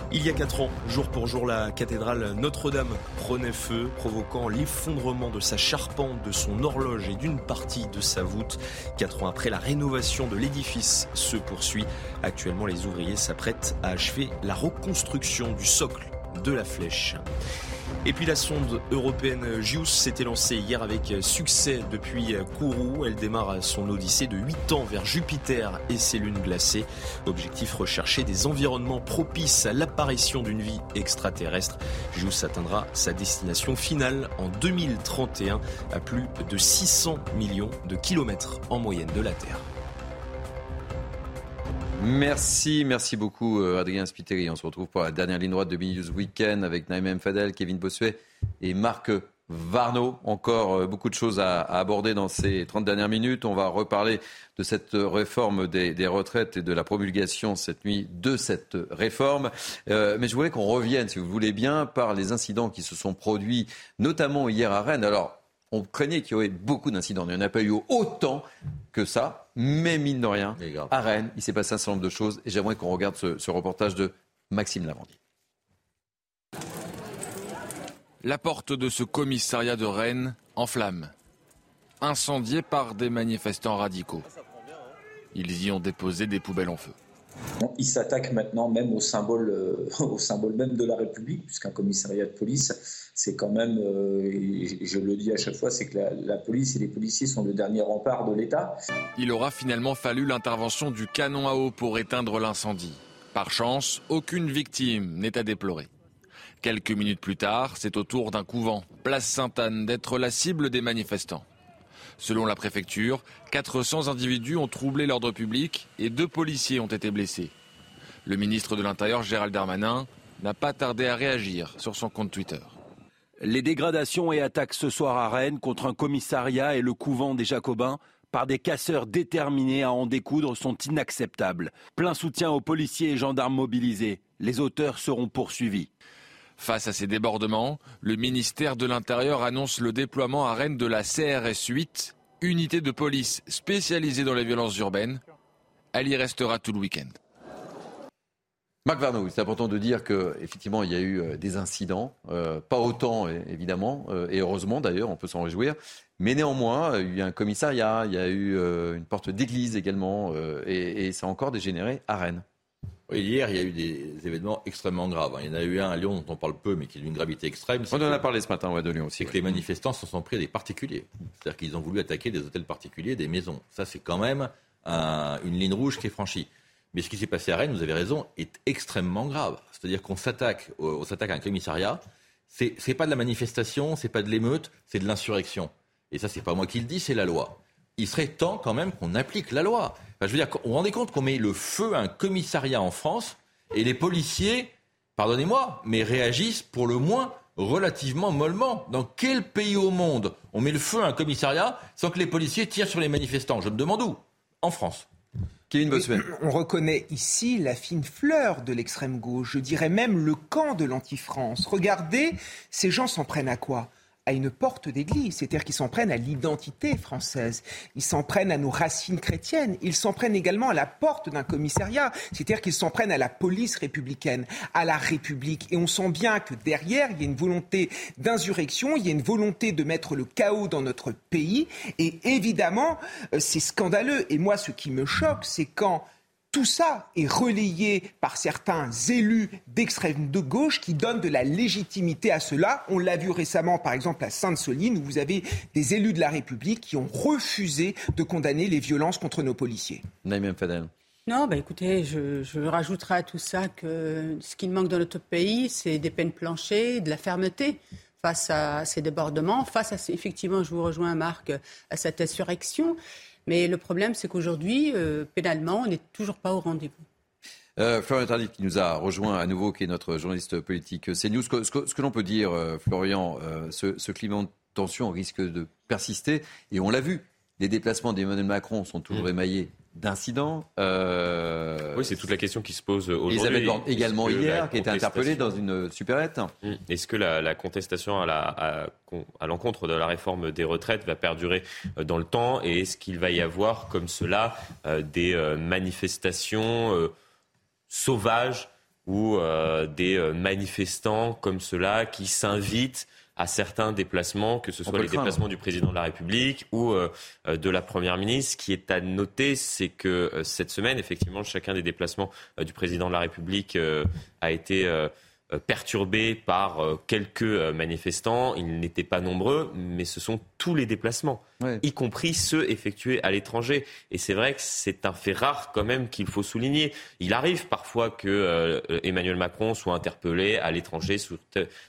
Il y a quatre ans, jour pour jour, la cathédrale Notre-Dame prenait feu, provoquant l'effondrement de sa charpente, de son horloge et d'une partie de sa voûte. Quatre ans après, la rénovation de l'édifice se poursuit. Actuellement, les ouvriers s'apprêtent à achever la reconstruction du socle de la flèche. Et puis la sonde européenne JUICE s'était lancée hier avec succès depuis Kourou. Elle démarre son odyssée de 8 ans vers Jupiter et ses lunes glacées. Objectif recherché des environnements propices à l'apparition d'une vie extraterrestre. JUICE atteindra sa destination finale en 2031 à plus de 600 millions de kilomètres en moyenne de la Terre. Merci, merci beaucoup euh, Adrien Spiteri. On se retrouve pour la dernière ligne droite de News Weekend avec Naïm Fadel, Kevin Bossuet et Marc Varno. Encore euh, beaucoup de choses à, aborder dans ces 30 dernières minutes. On va reparler de cette réforme des, retraites et de la promulgation cette nuit de cette réforme. Euh, mais je voulais qu'on revienne, si vous voulez bien, par les incidents qui se sont produits, notamment hier à Rennes. On craignait qu'il y aurait beaucoup d'incidents. Il n'y en a pas eu autant que ça, mais mine de rien, à Rennes, il s'est passé un certain nombre de choses et j'aimerais qu'on regarde ce, reportage de Maxime Lavandier. La porte de ce commissariat de Rennes en flammes, incendiée par des manifestants radicaux. Ils y ont déposé des poubelles en feu. Il s'attaque maintenant même au symbole, euh, au symbole même de la République, puisqu'un commissariat de police, c'est quand même, euh, je le dis à chaque fois, c'est que la, police et les policiers sont le dernier rempart de l'État. Il aura finalement fallu l'intervention du canon à eau pour éteindre l'incendie. Par chance, aucune victime n'est à déplorer. Quelques minutes plus tard, c'est au tour d'un couvent, place Sainte-Anne, d'être la cible des manifestants. Selon la préfecture, 400 individus ont troublé l'ordre public et deux policiers ont été blessés. Le ministre de l'Intérieur, Gérald Darmanin, n'a pas tardé à réagir sur son compte Twitter. Les dégradations et attaques ce soir à Rennes contre un commissariat et le couvent des Jacobins par des casseurs déterminés à en découdre sont inacceptables. Plein soutien aux policiers et gendarmes mobilisés. Les auteurs seront poursuivis. Face à ces débordements, le ministère de l'Intérieur annonce le déploiement à Rennes de la CRS 8, unité de police spécialisée dans les violences urbaines. Elle y restera tout le week-end. Marc Varno, c'est important de dire qu'effectivement, il y a eu euh, des incidents, euh, pas autant évidemment, euh, et heureusement d'ailleurs, on peut s'en réjouir, mais néanmoins, il y a eu un commissariat, il y a eu une porte d'église également, et ça a encore dégénéré à Rennes hier, il y a eu des événements extrêmement graves. Il y en a eu un à Lyon dont on parle peu, mais qui est d'une gravité extrême. On en a parlé ce matin, ouais, de Lyon aussi. C'est que les manifestants se sont pris à des particuliers. C'est-à-dire qu'ils ont voulu attaquer des hôtels particuliers, des maisons. Ça, c'est quand même une ligne rouge qui est franchie. Mais ce qui s'est passé à Rennes, vous avez raison, est extrêmement grave. C'est-à-dire qu'on s'attaque, on s'attaque à un commissariat. C'est, c'est pas de la manifestation, c'est pas de l'émeute, c'est de l'insurrection. Et ça, c'est pas moi qui le dis, c'est la loi. Il serait temps quand même qu'on applique la loi je veux dire, on vous rendez compte qu'on met le feu à un commissariat en France et les policiers, pardonnez-moi, mais réagissent pour le moins relativement mollement. Dans quel pays au monde on met le feu à un commissariat sans que les policiers tirent sur les manifestants? Je me demande où En France. Kevin On reconnaît ici la fine fleur de l'extrême gauche, je dirais même le camp de l'anti-France. Regardez, ces gens s'en prennent à quoi? À une porte d'église, c'est-à-dire qu'ils s'en prennent à l'identité française, ils s'en prennent à nos racines chrétiennes, ils s'en prennent également à la porte d'un commissariat, c'est-à-dire qu'ils s'en prennent à la police républicaine, à la République. Et on sent bien que derrière, il y a une volonté d'insurrection, il y a une volonté de mettre le chaos dans notre pays. Et évidemment, euh, c'est scandaleux. Et moi, ce qui me choque, c'est quand tout ça est relayé par certains élus d'extrême de gauche qui donnent de la légitimité à cela. On l'a vu récemment, par exemple, à Sainte-Soline, où vous avez des élus de la République qui ont refusé de condamner les violences contre nos policiers. Naïm Fadel. Non, bah écoutez, je, je, rajouterai à tout ça que ce qui manque dans notre pays, c'est des peines planchées, de la fermeté face à ces débordements, face à, effectivement, je vous rejoins Marc, à cette insurrection. Mais le problème, c'est qu'aujourd'hui, euh, pénalement, on n'est toujours pas au rendez-vous. Euh, Florian Tardif qui nous a rejoint à nouveau, qui est notre journaliste politique CNews. Ce que, ce que, l'on peut dire, euh, Florian, euh, ce, ce, climat de tension risque de persister. Et on l'a vu, les déplacements d'Emmanuel Macron sont toujours mm. émaillés d'incidents. Euh, oui, c'est toute la question qui se pose aujourd'hui. Elisabeth Borne également hier, qui a été interpellée dans une supérette. Mmh. Est-ce que la, contestation à, l'encontre de la réforme des retraites va perdurer euh, dans le temps? Et est-ce qu'il va y avoir comme cela euh, des manifestations sauvages ou des manifestants comme cela qui s'invitent à certains déplacements, que ce soit les déplacements du président de la République ou euh, euh, de la première ministre. Ce qui est à noter, c'est que euh, cette semaine, effectivement, chacun des déplacements du président de la République a été perturbé par euh, quelques euh, manifestants. Ils n'étaient pas nombreux, mais ce sont tous les déplacements, y compris ceux effectués à l'étranger. Et c'est vrai que c'est un fait rare quand même qu'il faut souligner. Il arrive parfois que Emmanuel Macron soit interpellé à l'étranger sur,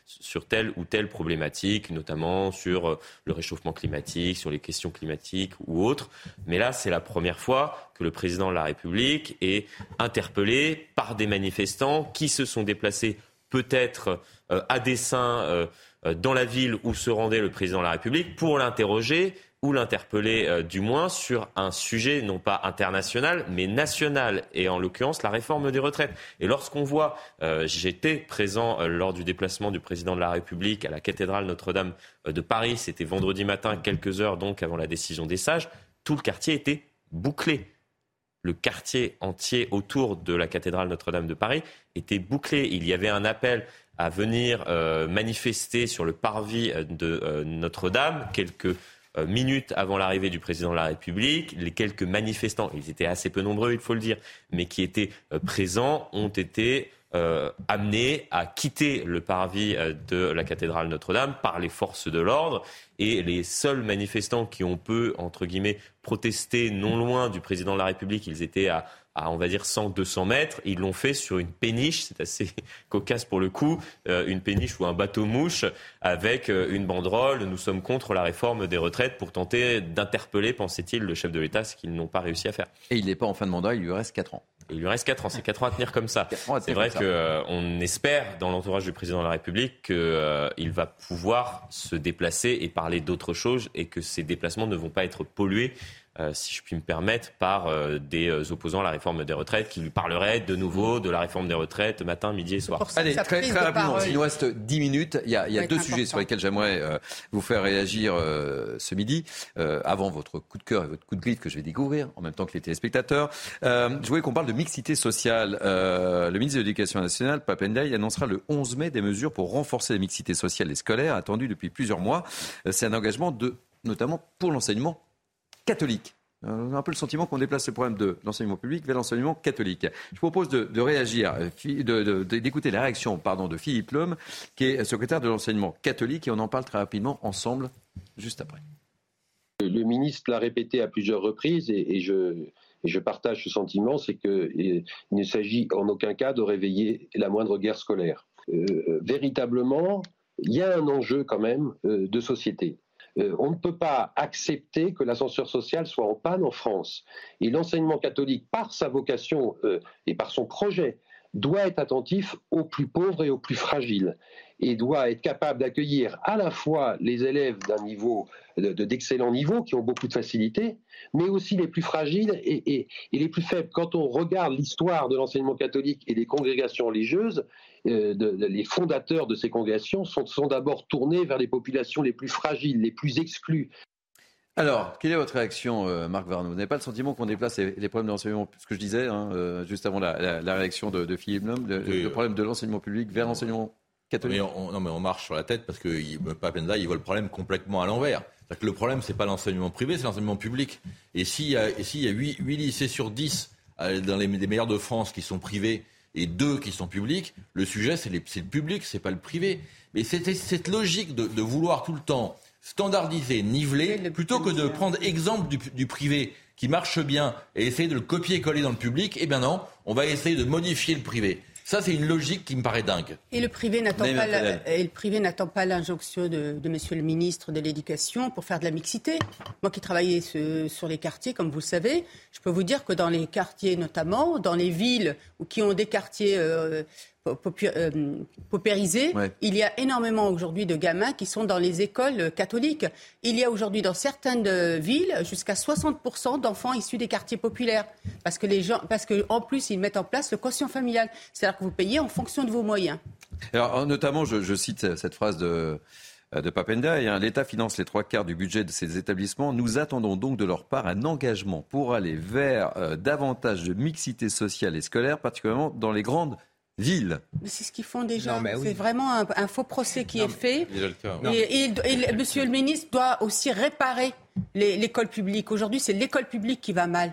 sur, telle ou telle problématique, notamment sur le réchauffement climatique, sur les questions climatiques ou autres. Mais là, c'est la première fois que le président de la République est interpellé par des manifestants qui se sont déplacés peut-être euh, à dessein euh, euh, dans la ville où se rendait le président de la République pour l'interroger ou l'interpeller du moins sur un sujet non pas international mais national et en l'occurrence la réforme des retraites. Et lorsqu'on voit, j'étais présent lors du déplacement du président de la République à la cathédrale Notre-Dame de Paris, c'était vendredi matin, quelques heures donc avant la décision des sages, tout le quartier était bouclé le quartier entier autour de la cathédrale Notre-Dame de Paris était bouclé. Il y avait un appel à venir euh, manifester sur le parvis de euh, Notre-Dame quelques euh, minutes avant l'arrivée du président de la République. Les quelques manifestants, ils étaient assez peu nombreux, il faut le dire, mais qui étaient présents, ont été euh, amenés à quitter le parvis euh, de la cathédrale Notre-Dame par les forces de l'ordre. Et les seuls manifestants qui ont peu, entre guillemets, protester non loin du président de la République, ils étaient à, on va dire 100, 200 mètres. Ils l'ont fait sur une péniche, c'est assez cocasse pour le coup, euh, une péniche ou un bateau-mouche avec une banderole. Nous sommes contre la réforme des retraites pour tenter d'interpeller, pensait-il, le chef de l'État, ce qu'ils n'ont pas réussi à faire. Et il n'est pas en fin de mandat, il lui reste 4 ans. Il lui reste 4 ans. C'est 4 ans à tenir comme ça. C'est vrai qu'on euh, espère, dans l'entourage du président de la République, qu'il euh, va pouvoir se déplacer et parler d'autre chose et que ces déplacements ne vont pas être pollués euh, si je puis me permettre, par euh, des euh, opposants à la réforme des retraites qui lui parleraient de nouveau de la réforme des retraites matin, midi et soir. Allez, très, très rapidement, il nous reste 10 minutes. Il y a, il y a deux sujets sur lesquels j'aimerais vous faire réagir ce midi, avant votre coup de cœur et votre coup de griffe que je vais découvrir, en même temps que les téléspectateurs. je voulais qu'on parle de mixité sociale. le ministre de l'Éducation nationale, Papendaï, annoncera le 11 mai des mesures pour renforcer la mixité sociale et scolaire, attendue depuis plusieurs mois. C'est un engagement de, notamment pour l'enseignement catholique. On a un peu le sentiment qu'on déplace le problème de l'enseignement public vers l'enseignement catholique. Je propose de, réagir, euh, d'écouter la réaction pardon, de Philippe Lhomme, qui est secrétaire de l'enseignement catholique, et on en parle très rapidement ensemble, juste après. Le ministre l'a répété à plusieurs reprises, et, je, partage ce sentiment, c'est qu'il ne s'agit en aucun cas de réveiller la moindre guerre scolaire. Euh, véritablement, il y a un enjeu quand même euh, de société. Euh, on ne peut pas accepter que l'ascenseur social soit en panne en France. Et l'enseignement catholique, par sa vocation euh, et par son projet, doit être attentif aux plus pauvres et aux plus fragiles et doit être capable d'accueillir à la fois les élèves d'un niveau d'excellent niveau qui ont beaucoup de facilité, mais aussi les plus fragiles et, les plus faibles. Quand on regarde l'histoire de l'enseignement catholique et des congrégations religieuses, euh, les fondateurs de ces congrégations sont, sont d'abord tournés vers les populations les plus fragiles, les plus exclues. Alors, quelle est votre réaction, euh, Marc Varno Vous n'avez pas le sentiment qu'on déplace les, problèmes de l'enseignement, ce que je disais hein, euh, juste avant la, réaction de, Philippe Blum, le, problème de l'enseignement public vers l'enseignement catholique Non, mais on marche sur la tête parce que Papenza, il voit le problème complètement à l'envers. Que le problème, c'est pas l'enseignement privé, c'est l'enseignement public. Et s'il y a, y a 8, lycées sur 10 dans les, meilleurs de France qui sont privés et deux qui sont publics, le sujet, c'est le public, c'est pas le privé. Mais c'est cette logique de, de, vouloir tout le temps standardiser, niveler, plutôt que de prendre exemple du, privé qui marche bien et essayer de le copier-coller dans le public, eh bien non, on va essayer de modifier le privé. Ça, c'est une logique qui me paraît dingue. Et le privé n'attend pas, pas l'injonction de, de, Monsieur le ministre de l'Éducation pour faire de la mixité. Moi, qui travaillais sur les quartiers, comme vous le savez, je peux vous dire que dans les quartiers, notamment dans les villes ou qui ont des quartiers euh, paupérisés. Il y a énormément aujourd'hui de gamins qui sont dans les écoles catholiques. Il y a aujourd'hui dans certaines villes jusqu'à 60% d'enfants issus des quartiers populaires. Parce que les gens, parce qu'en plus, ils mettent en place le quotient familial. C'est-à-dire que vous payez en fonction de vos moyens. Alors, notamment, je, je cite cette phrase de euh, de Papendaï. Hein. L'État finance les trois quarts du budget de ces établissements. Nous attendons donc de leur part un engagement pour aller vers euh, davantage de mixité sociale et scolaire, particulièrement dans les grandes C'est ce qu'ils font déjà. C'est vraiment un, faux procès qui est fait. Et, monsieur le ministre doit aussi réparer l'école publique. Aujourd'hui, c'est l'école publique qui va mal.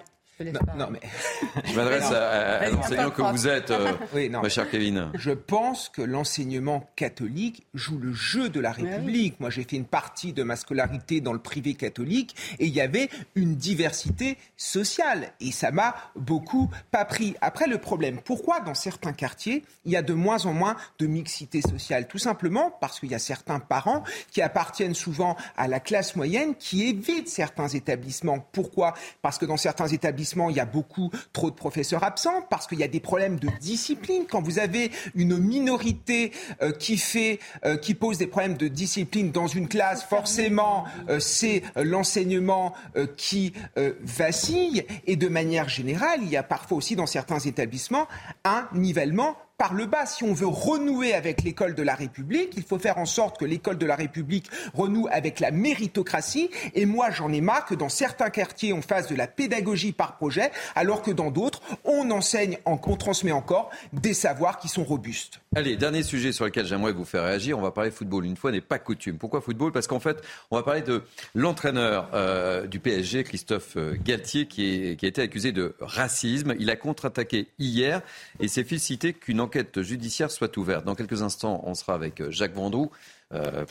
Non, mais... Je m'adresse à, l'enseignant que vous êtes, euh, ma chère Kevin. Je pense que l'enseignement catholique joue le jeu de la République. Moi, j'ai fait une partie de ma scolarité dans le privé catholique et il y avait une diversité sociale. Et ça m'a beaucoup pas pris. Après, le problème, pourquoi dans certains quartiers, il y a de moins en moins de mixité sociale? Tout simplement parce qu'il y a certains parents qui appartiennent souvent à la classe moyenne qui évitent certains établissements. Pourquoi? Parce que dans certains établissements, il y a beaucoup trop de professeurs absents parce qu'il y a des problèmes de discipline. Quand vous avez une minorité euh, qui fait, euh, qui pose des problèmes de discipline dans une classe, forcément, euh, c'est l'enseignement qui vacille. Et de manière générale, il y a parfois aussi dans certains établissements un nivellement par le bas. Si on veut renouer avec l'école de la République, il faut faire en sorte que l'école de la République renoue avec la méritocratie. Et moi, j'en ai marre que dans certains quartiers, on fasse de la pédagogie par projet, alors que dans d'autres, on enseigne, on transmet encore des savoirs qui sont robustes. Allez, dernier sujet sur lequel j'aimerais vous faire réagir. On va parler football. Une fois n'est pas coutume. Pourquoi football? Parce qu'en fait, on va parler de l'entraîneur euh, du PSG, Christophe euh, Galtier, qui, qui a été accusé de racisme. Il a contre-attaqué hier et s'est félicité qu'une enquête judiciaire soit ouverte. Dans quelques instants, on sera avec euh, Jacques Vendroux.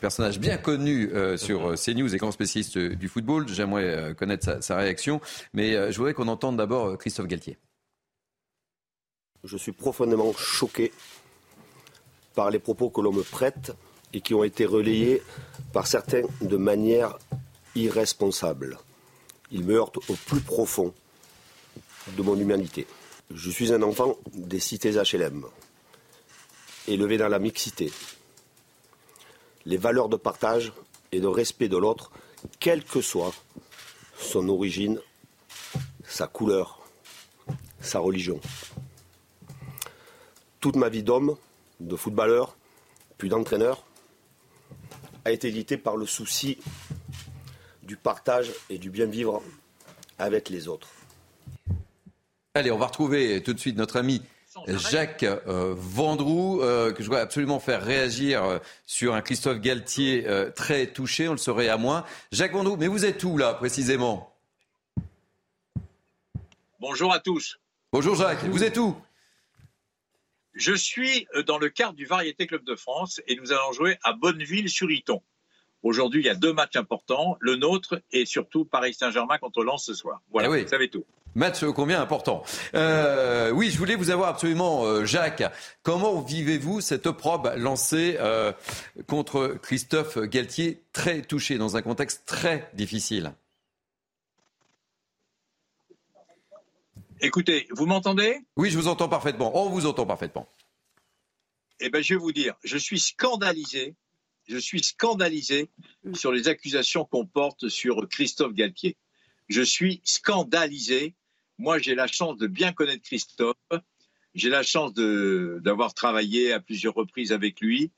personnage bien connu sur CNews et grand spécialiste du football. J'aimerais connaître sa, sa, réaction, mais je voudrais qu'on entende d'abord Christophe Galtier. Je suis profondément choqué par les propos que l'on me prête et qui ont été relayés par certains de manière irresponsable. Ils me heurtent au plus profond de mon humanité. Je suis un enfant des cités HLM, élevé dans la mixité. Les valeurs de partage et de respect de l'autre, quelle que soit son origine, sa couleur, sa religion. Toute ma vie d'homme, de footballeur, puis d'entraîneur, a été édité par le souci du partage et du bien vivre avec les autres. Allez, on va retrouver tout de suite notre ami Jacques euh, Vendroux, euh, que je dois absolument faire réagir euh, sur un Christophe Galtier très touché, on le saurait à moins. Jacques Vendroux, mais vous êtes où là précisément? Bonjour à tous. Bonjour Jacques, vous êtes où? Je suis dans le cadre du Variété Club de France et nous allons jouer à Bonneville-sur-Iton. Aujourd'hui, il y a deux matchs importants, le nôtre et surtout Paris Saint-Germain contre Lens ce soir. Voilà, eh vous savez tout. Match combien important. Euh, oui, je voulais vous avoir absolument, euh, Jacques. Comment vivez-vous cette opprobre lancée contre Christophe Galtier, très touché dans un contexte très difficile? Écoutez, vous m'entendez? Oui, je vous entends parfaitement. On vous entend parfaitement. Eh bien, je vais vous dire, je suis scandalisé, je suis scandalisé sur les accusations qu'on porte sur Christophe Galtier. Je suis scandalisé. Moi, j'ai la chance de bien connaître Christophe. J'ai la chance d'avoir travaillé à plusieurs reprises avec lui.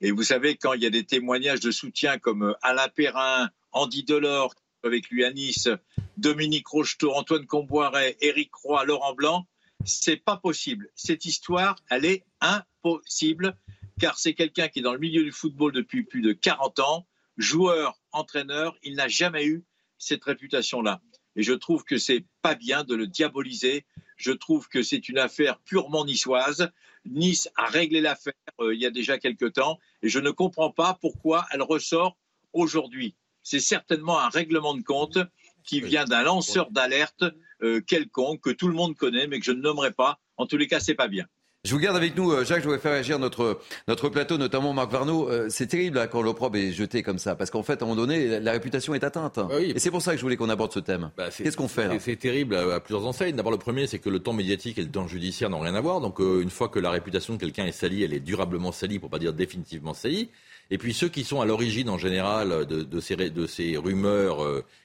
Et vous savez, quand il y a des témoignages de soutien comme Alain Perrin, Andy Delors, avec lui à Nice, Dominique Rocheteau, Antoine Comboiret, Éric Roy, Laurent Blanc, c'est pas possible. Cette histoire, elle est impossible, car c'est quelqu'un qui est dans le milieu du football depuis plus de 40 ans, joueur, entraîneur, il n'a jamais eu cette réputation-là. Et je trouve que c'est pas bien de le diaboliser. Je trouve que c'est une affaire purement niçoise. Nice a réglé l'affaire euh, il y a déjà quelque temps, et je ne comprends pas pourquoi elle ressort aujourd'hui c'est certainement un règlement de compte qui vient d'un lanceur d'alerte euh, quelconque que tout le monde connaît, mais que je ne nommerai pas. En tous les cas, c'est pas bien. Je vous garde avec nous, euh, Jacques, je voudrais faire réagir notre, notre plateau, notamment Marc Varnaud. Euh, c'est terrible hein, quand l'opprobre est jeté comme ça, parce qu'en fait, à un moment donné, la, réputation est atteinte. Bah oui. Et c'est pour ça que je voulais qu'on aborde ce thème. Bah, Qu'est-ce qu'on fait là? C'est terrible à, plusieurs enseignes. D'abord, le premier, c'est que le temps médiatique et le temps judiciaire n'ont rien à voir. Donc, euh, une fois que la réputation de quelqu'un est salie, elle est durablement salie, pour pas dire définitivement salie. Et puis, ceux qui sont à l'origine, en général, de, de, ces, de ces rumeurs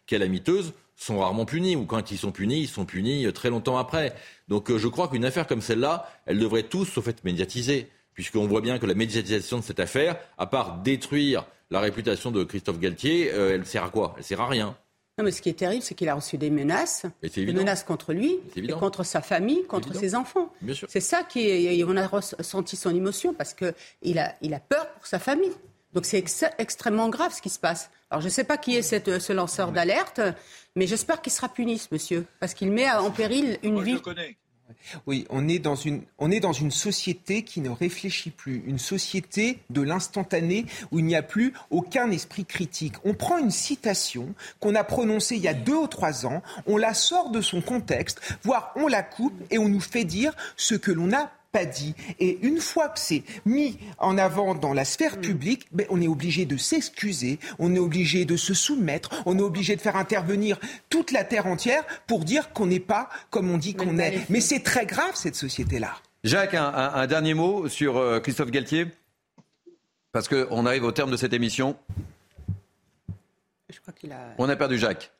calamiteuses sont rarement punis, ou quand ils sont punis, ils sont punis très longtemps après. Donc euh, je crois qu'une affaire comme celle-là, elle devrait tous, sauf être médiatisée, puisqu'on voit bien que la médiatisation de cette affaire, à part détruire la réputation de Christophe Galtier, euh, elle sert à quoi? Elle sert à rien. Non, mais ce qui est terrible, c'est qu'il a reçu des menaces, des menaces contre lui, et contre sa famille, contre ses enfants. C'est ça qui est, on a ressenti son émotion parce qu'il a, il a peur pour sa famille. Donc c'est extrêmement grave ce qui se passe. Alors je ne sais pas qui est cette, ce lanceur d'alerte, mais j'espère qu'il sera puni, ce monsieur, parce qu'il met en péril une vie. Oui, on est, dans une, on est dans une société qui ne réfléchit plus, une société de l'instantané où il n'y a plus aucun esprit critique. On prend une citation qu'on a prononcée il y a deux ou trois ans, on la sort de son contexte, voire on la coupe et on nous fait dire ce que l'on a pas dit. Et une fois que c'est mis en avant dans la sphère mm. publique, ben, on est obligé de s'excuser, on est obligé de se soumettre, on est obligé de faire intervenir toute la terre entière pour dire qu'on n'est pas comme on dit qu'on est. Mais c'est très grave cette société-là. Jacques, un, dernier mot sur euh, Christophe Galtier? Parce qu'on arrive au terme de cette émission. Je crois qu'il a... On a perdu Jacques.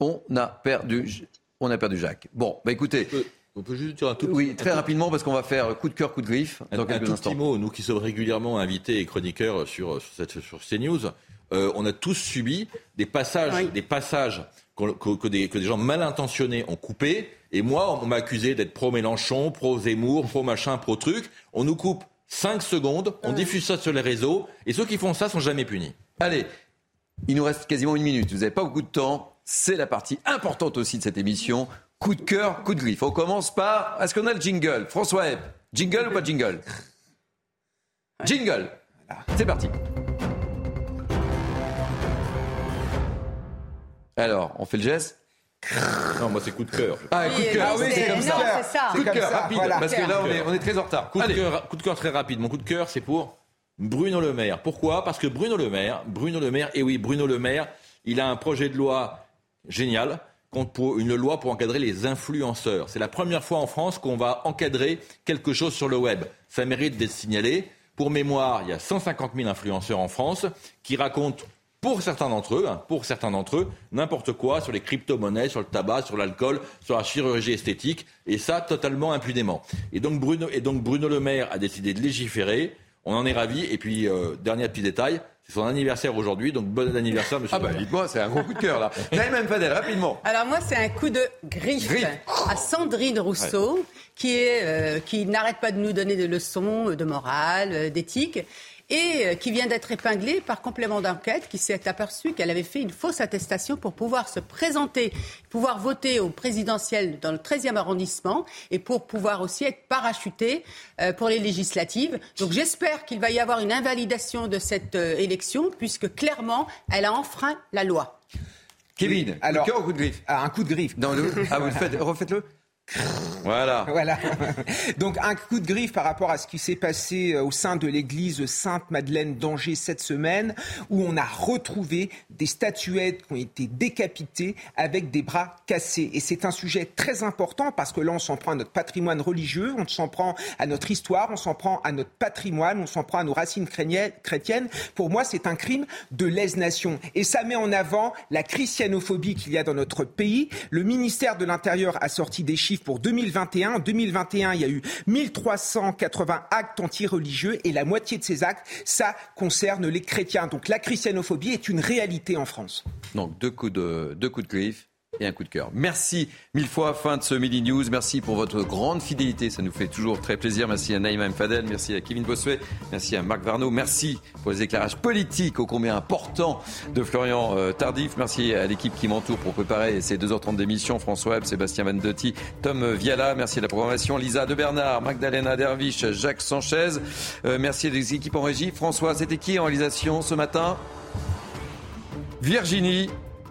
On a perdu, on a perdu Jacques. Bon, bah écoutez. On peut juste dire un tout Oui, très rapidement, parce qu'on va faire coup de cœur, coup de griffe dans quelques un tout Petit mot, nous qui sommes régulièrement invités et chroniqueurs sur, sur, CNews, euh, on a tous subi des passages, des passages que, des, que, des, gens mal intentionnés ont coupés. Et moi, on m'a accusé d'être pro-Mélenchon, pro-Zemmour, pro-machin, pro-truc. On nous coupe 5 secondes, on diffuse ça sur les réseaux, et ceux qui font ça sont jamais punis. Allez, il nous reste quasiment une minute. Vous n'avez pas beaucoup de temps. C'est la partie importante aussi de cette émission. Coup de cœur, coup de griffe. On commence par. Est-ce qu'on a le jingle? François Hebb, jingle ou pas jingle? Jingle C'est parti. Alors, on fait le geste? Non, moi c'est coup de cœur. Ah, coup de cœur, oui, c'est comme ça. Coup de cœur, rapide, parce que là on est, très en retard. Coup de, cœur, coup de cœur très rapide. Mon coup de cœur, c'est pour Bruno Le Maire. Pourquoi? Parce que Bruno Le Maire, Bruno Le Maire, et oui, Bruno Le Maire, il a un projet de loi génial une loi pour encadrer les influenceurs. C'est la première fois en France qu'on va encadrer quelque chose sur le web. Ça mérite d'être signalé. Pour mémoire, il y a 150 000 influenceurs en France qui racontent pour certains d'entre eux, hein, pour certains d'entre eux, n'importe quoi sur les crypto-monnaies, sur le tabac, sur l'alcool, sur la chirurgie esthétique, et ça totalement impunément. Et donc Bruno, et donc Bruno Le Maire a décidé de légiférer. On en est ravis. Et puis euh, dernier petit détail, c'est son anniversaire aujourd'hui, donc bon anniversaire, monsieur. Ah bah dites-moi, c'est un gros coup de cœur là. Naïm Fadel, rapidement. Alors moi, c'est un coup de griffe, à Sandrine Rousseau, qui, est, euh, qui n'arrête pas de nous donner des leçons de morale, euh, d'éthique et euh, qui vient d'être épinglée par complément d'enquête, qui s'est aperçu qu'elle avait fait une fausse attestation pour pouvoir se présenter, pouvoir voter au présidentiel dans le 13e arrondissement et pour pouvoir aussi être parachutée euh, pour les législatives. Donc j'espère qu'il va y avoir une invalidation de cette euh, élection, puisque clairement, elle a enfreint la loi. Kevin, alors, coup de griffe ah, Un coup de griffe. Dans le... Ah, vous le faites, refaites-le voilà. voilà. Donc un coup de griffe par rapport à ce qui s'est passé euh, au sein de l'église Sainte-Madeleine d'Angers cette semaine, où on a retrouvé des statuettes qui ont été décapitées avec des bras cassés. Et c'est un sujet très important parce que là, on s'en prend à notre patrimoine religieux, on s'en prend à notre histoire, on s'en prend à notre patrimoine, on s'en prend à nos racines chrétiennes. Pour moi, c'est un crime de lèse-nation. Et ça met en avant la christianophobie qu'il y a dans notre pays. Le ministère de l'Intérieur a sorti des chiffres pour 2021. En 2021, il y a eu 1380 actes anti-religieux et la moitié de ces actes, ça concerne les chrétiens. Donc la christianophobie est une réalité en France. Donc deux coups de, deux coups de griffe et un coup de cœur. Merci mille fois, fin de ce Midi News. Merci pour votre grande fidélité, ça nous fait toujours très plaisir. Merci à Naïma Mfadel, merci à Kevin Bossuet, merci à Marc Varno, merci pour les éclairages politiques ô combien importants de Florian euh, Tardif. Merci à l'équipe qui m'entoure pour préparer ces 2h30 d'émission, François Webb, Sébastien Vandotti, Tom Viala, merci à la programmation, Lisa de Bernard, Magdalena Derviche, Jacques Sanchez. Euh, merci à les équipes en régie. François, c'était qui en réalisation ce matin? Virginie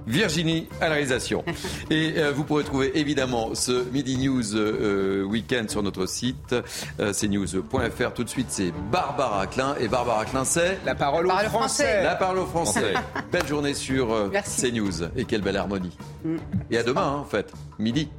Virginie à la réalisation. Et euh, vous pourrez trouver évidemment ce Midi News euh, Weekend sur notre site euh, cnews.fr. Tout de suite, c'est Barbara Klein. Et Barbara Klein, c'est La parole au français. La parole au français. Belle journée sur CNews. Et quelle belle harmonie. Et à demain, hein, en fait, midi.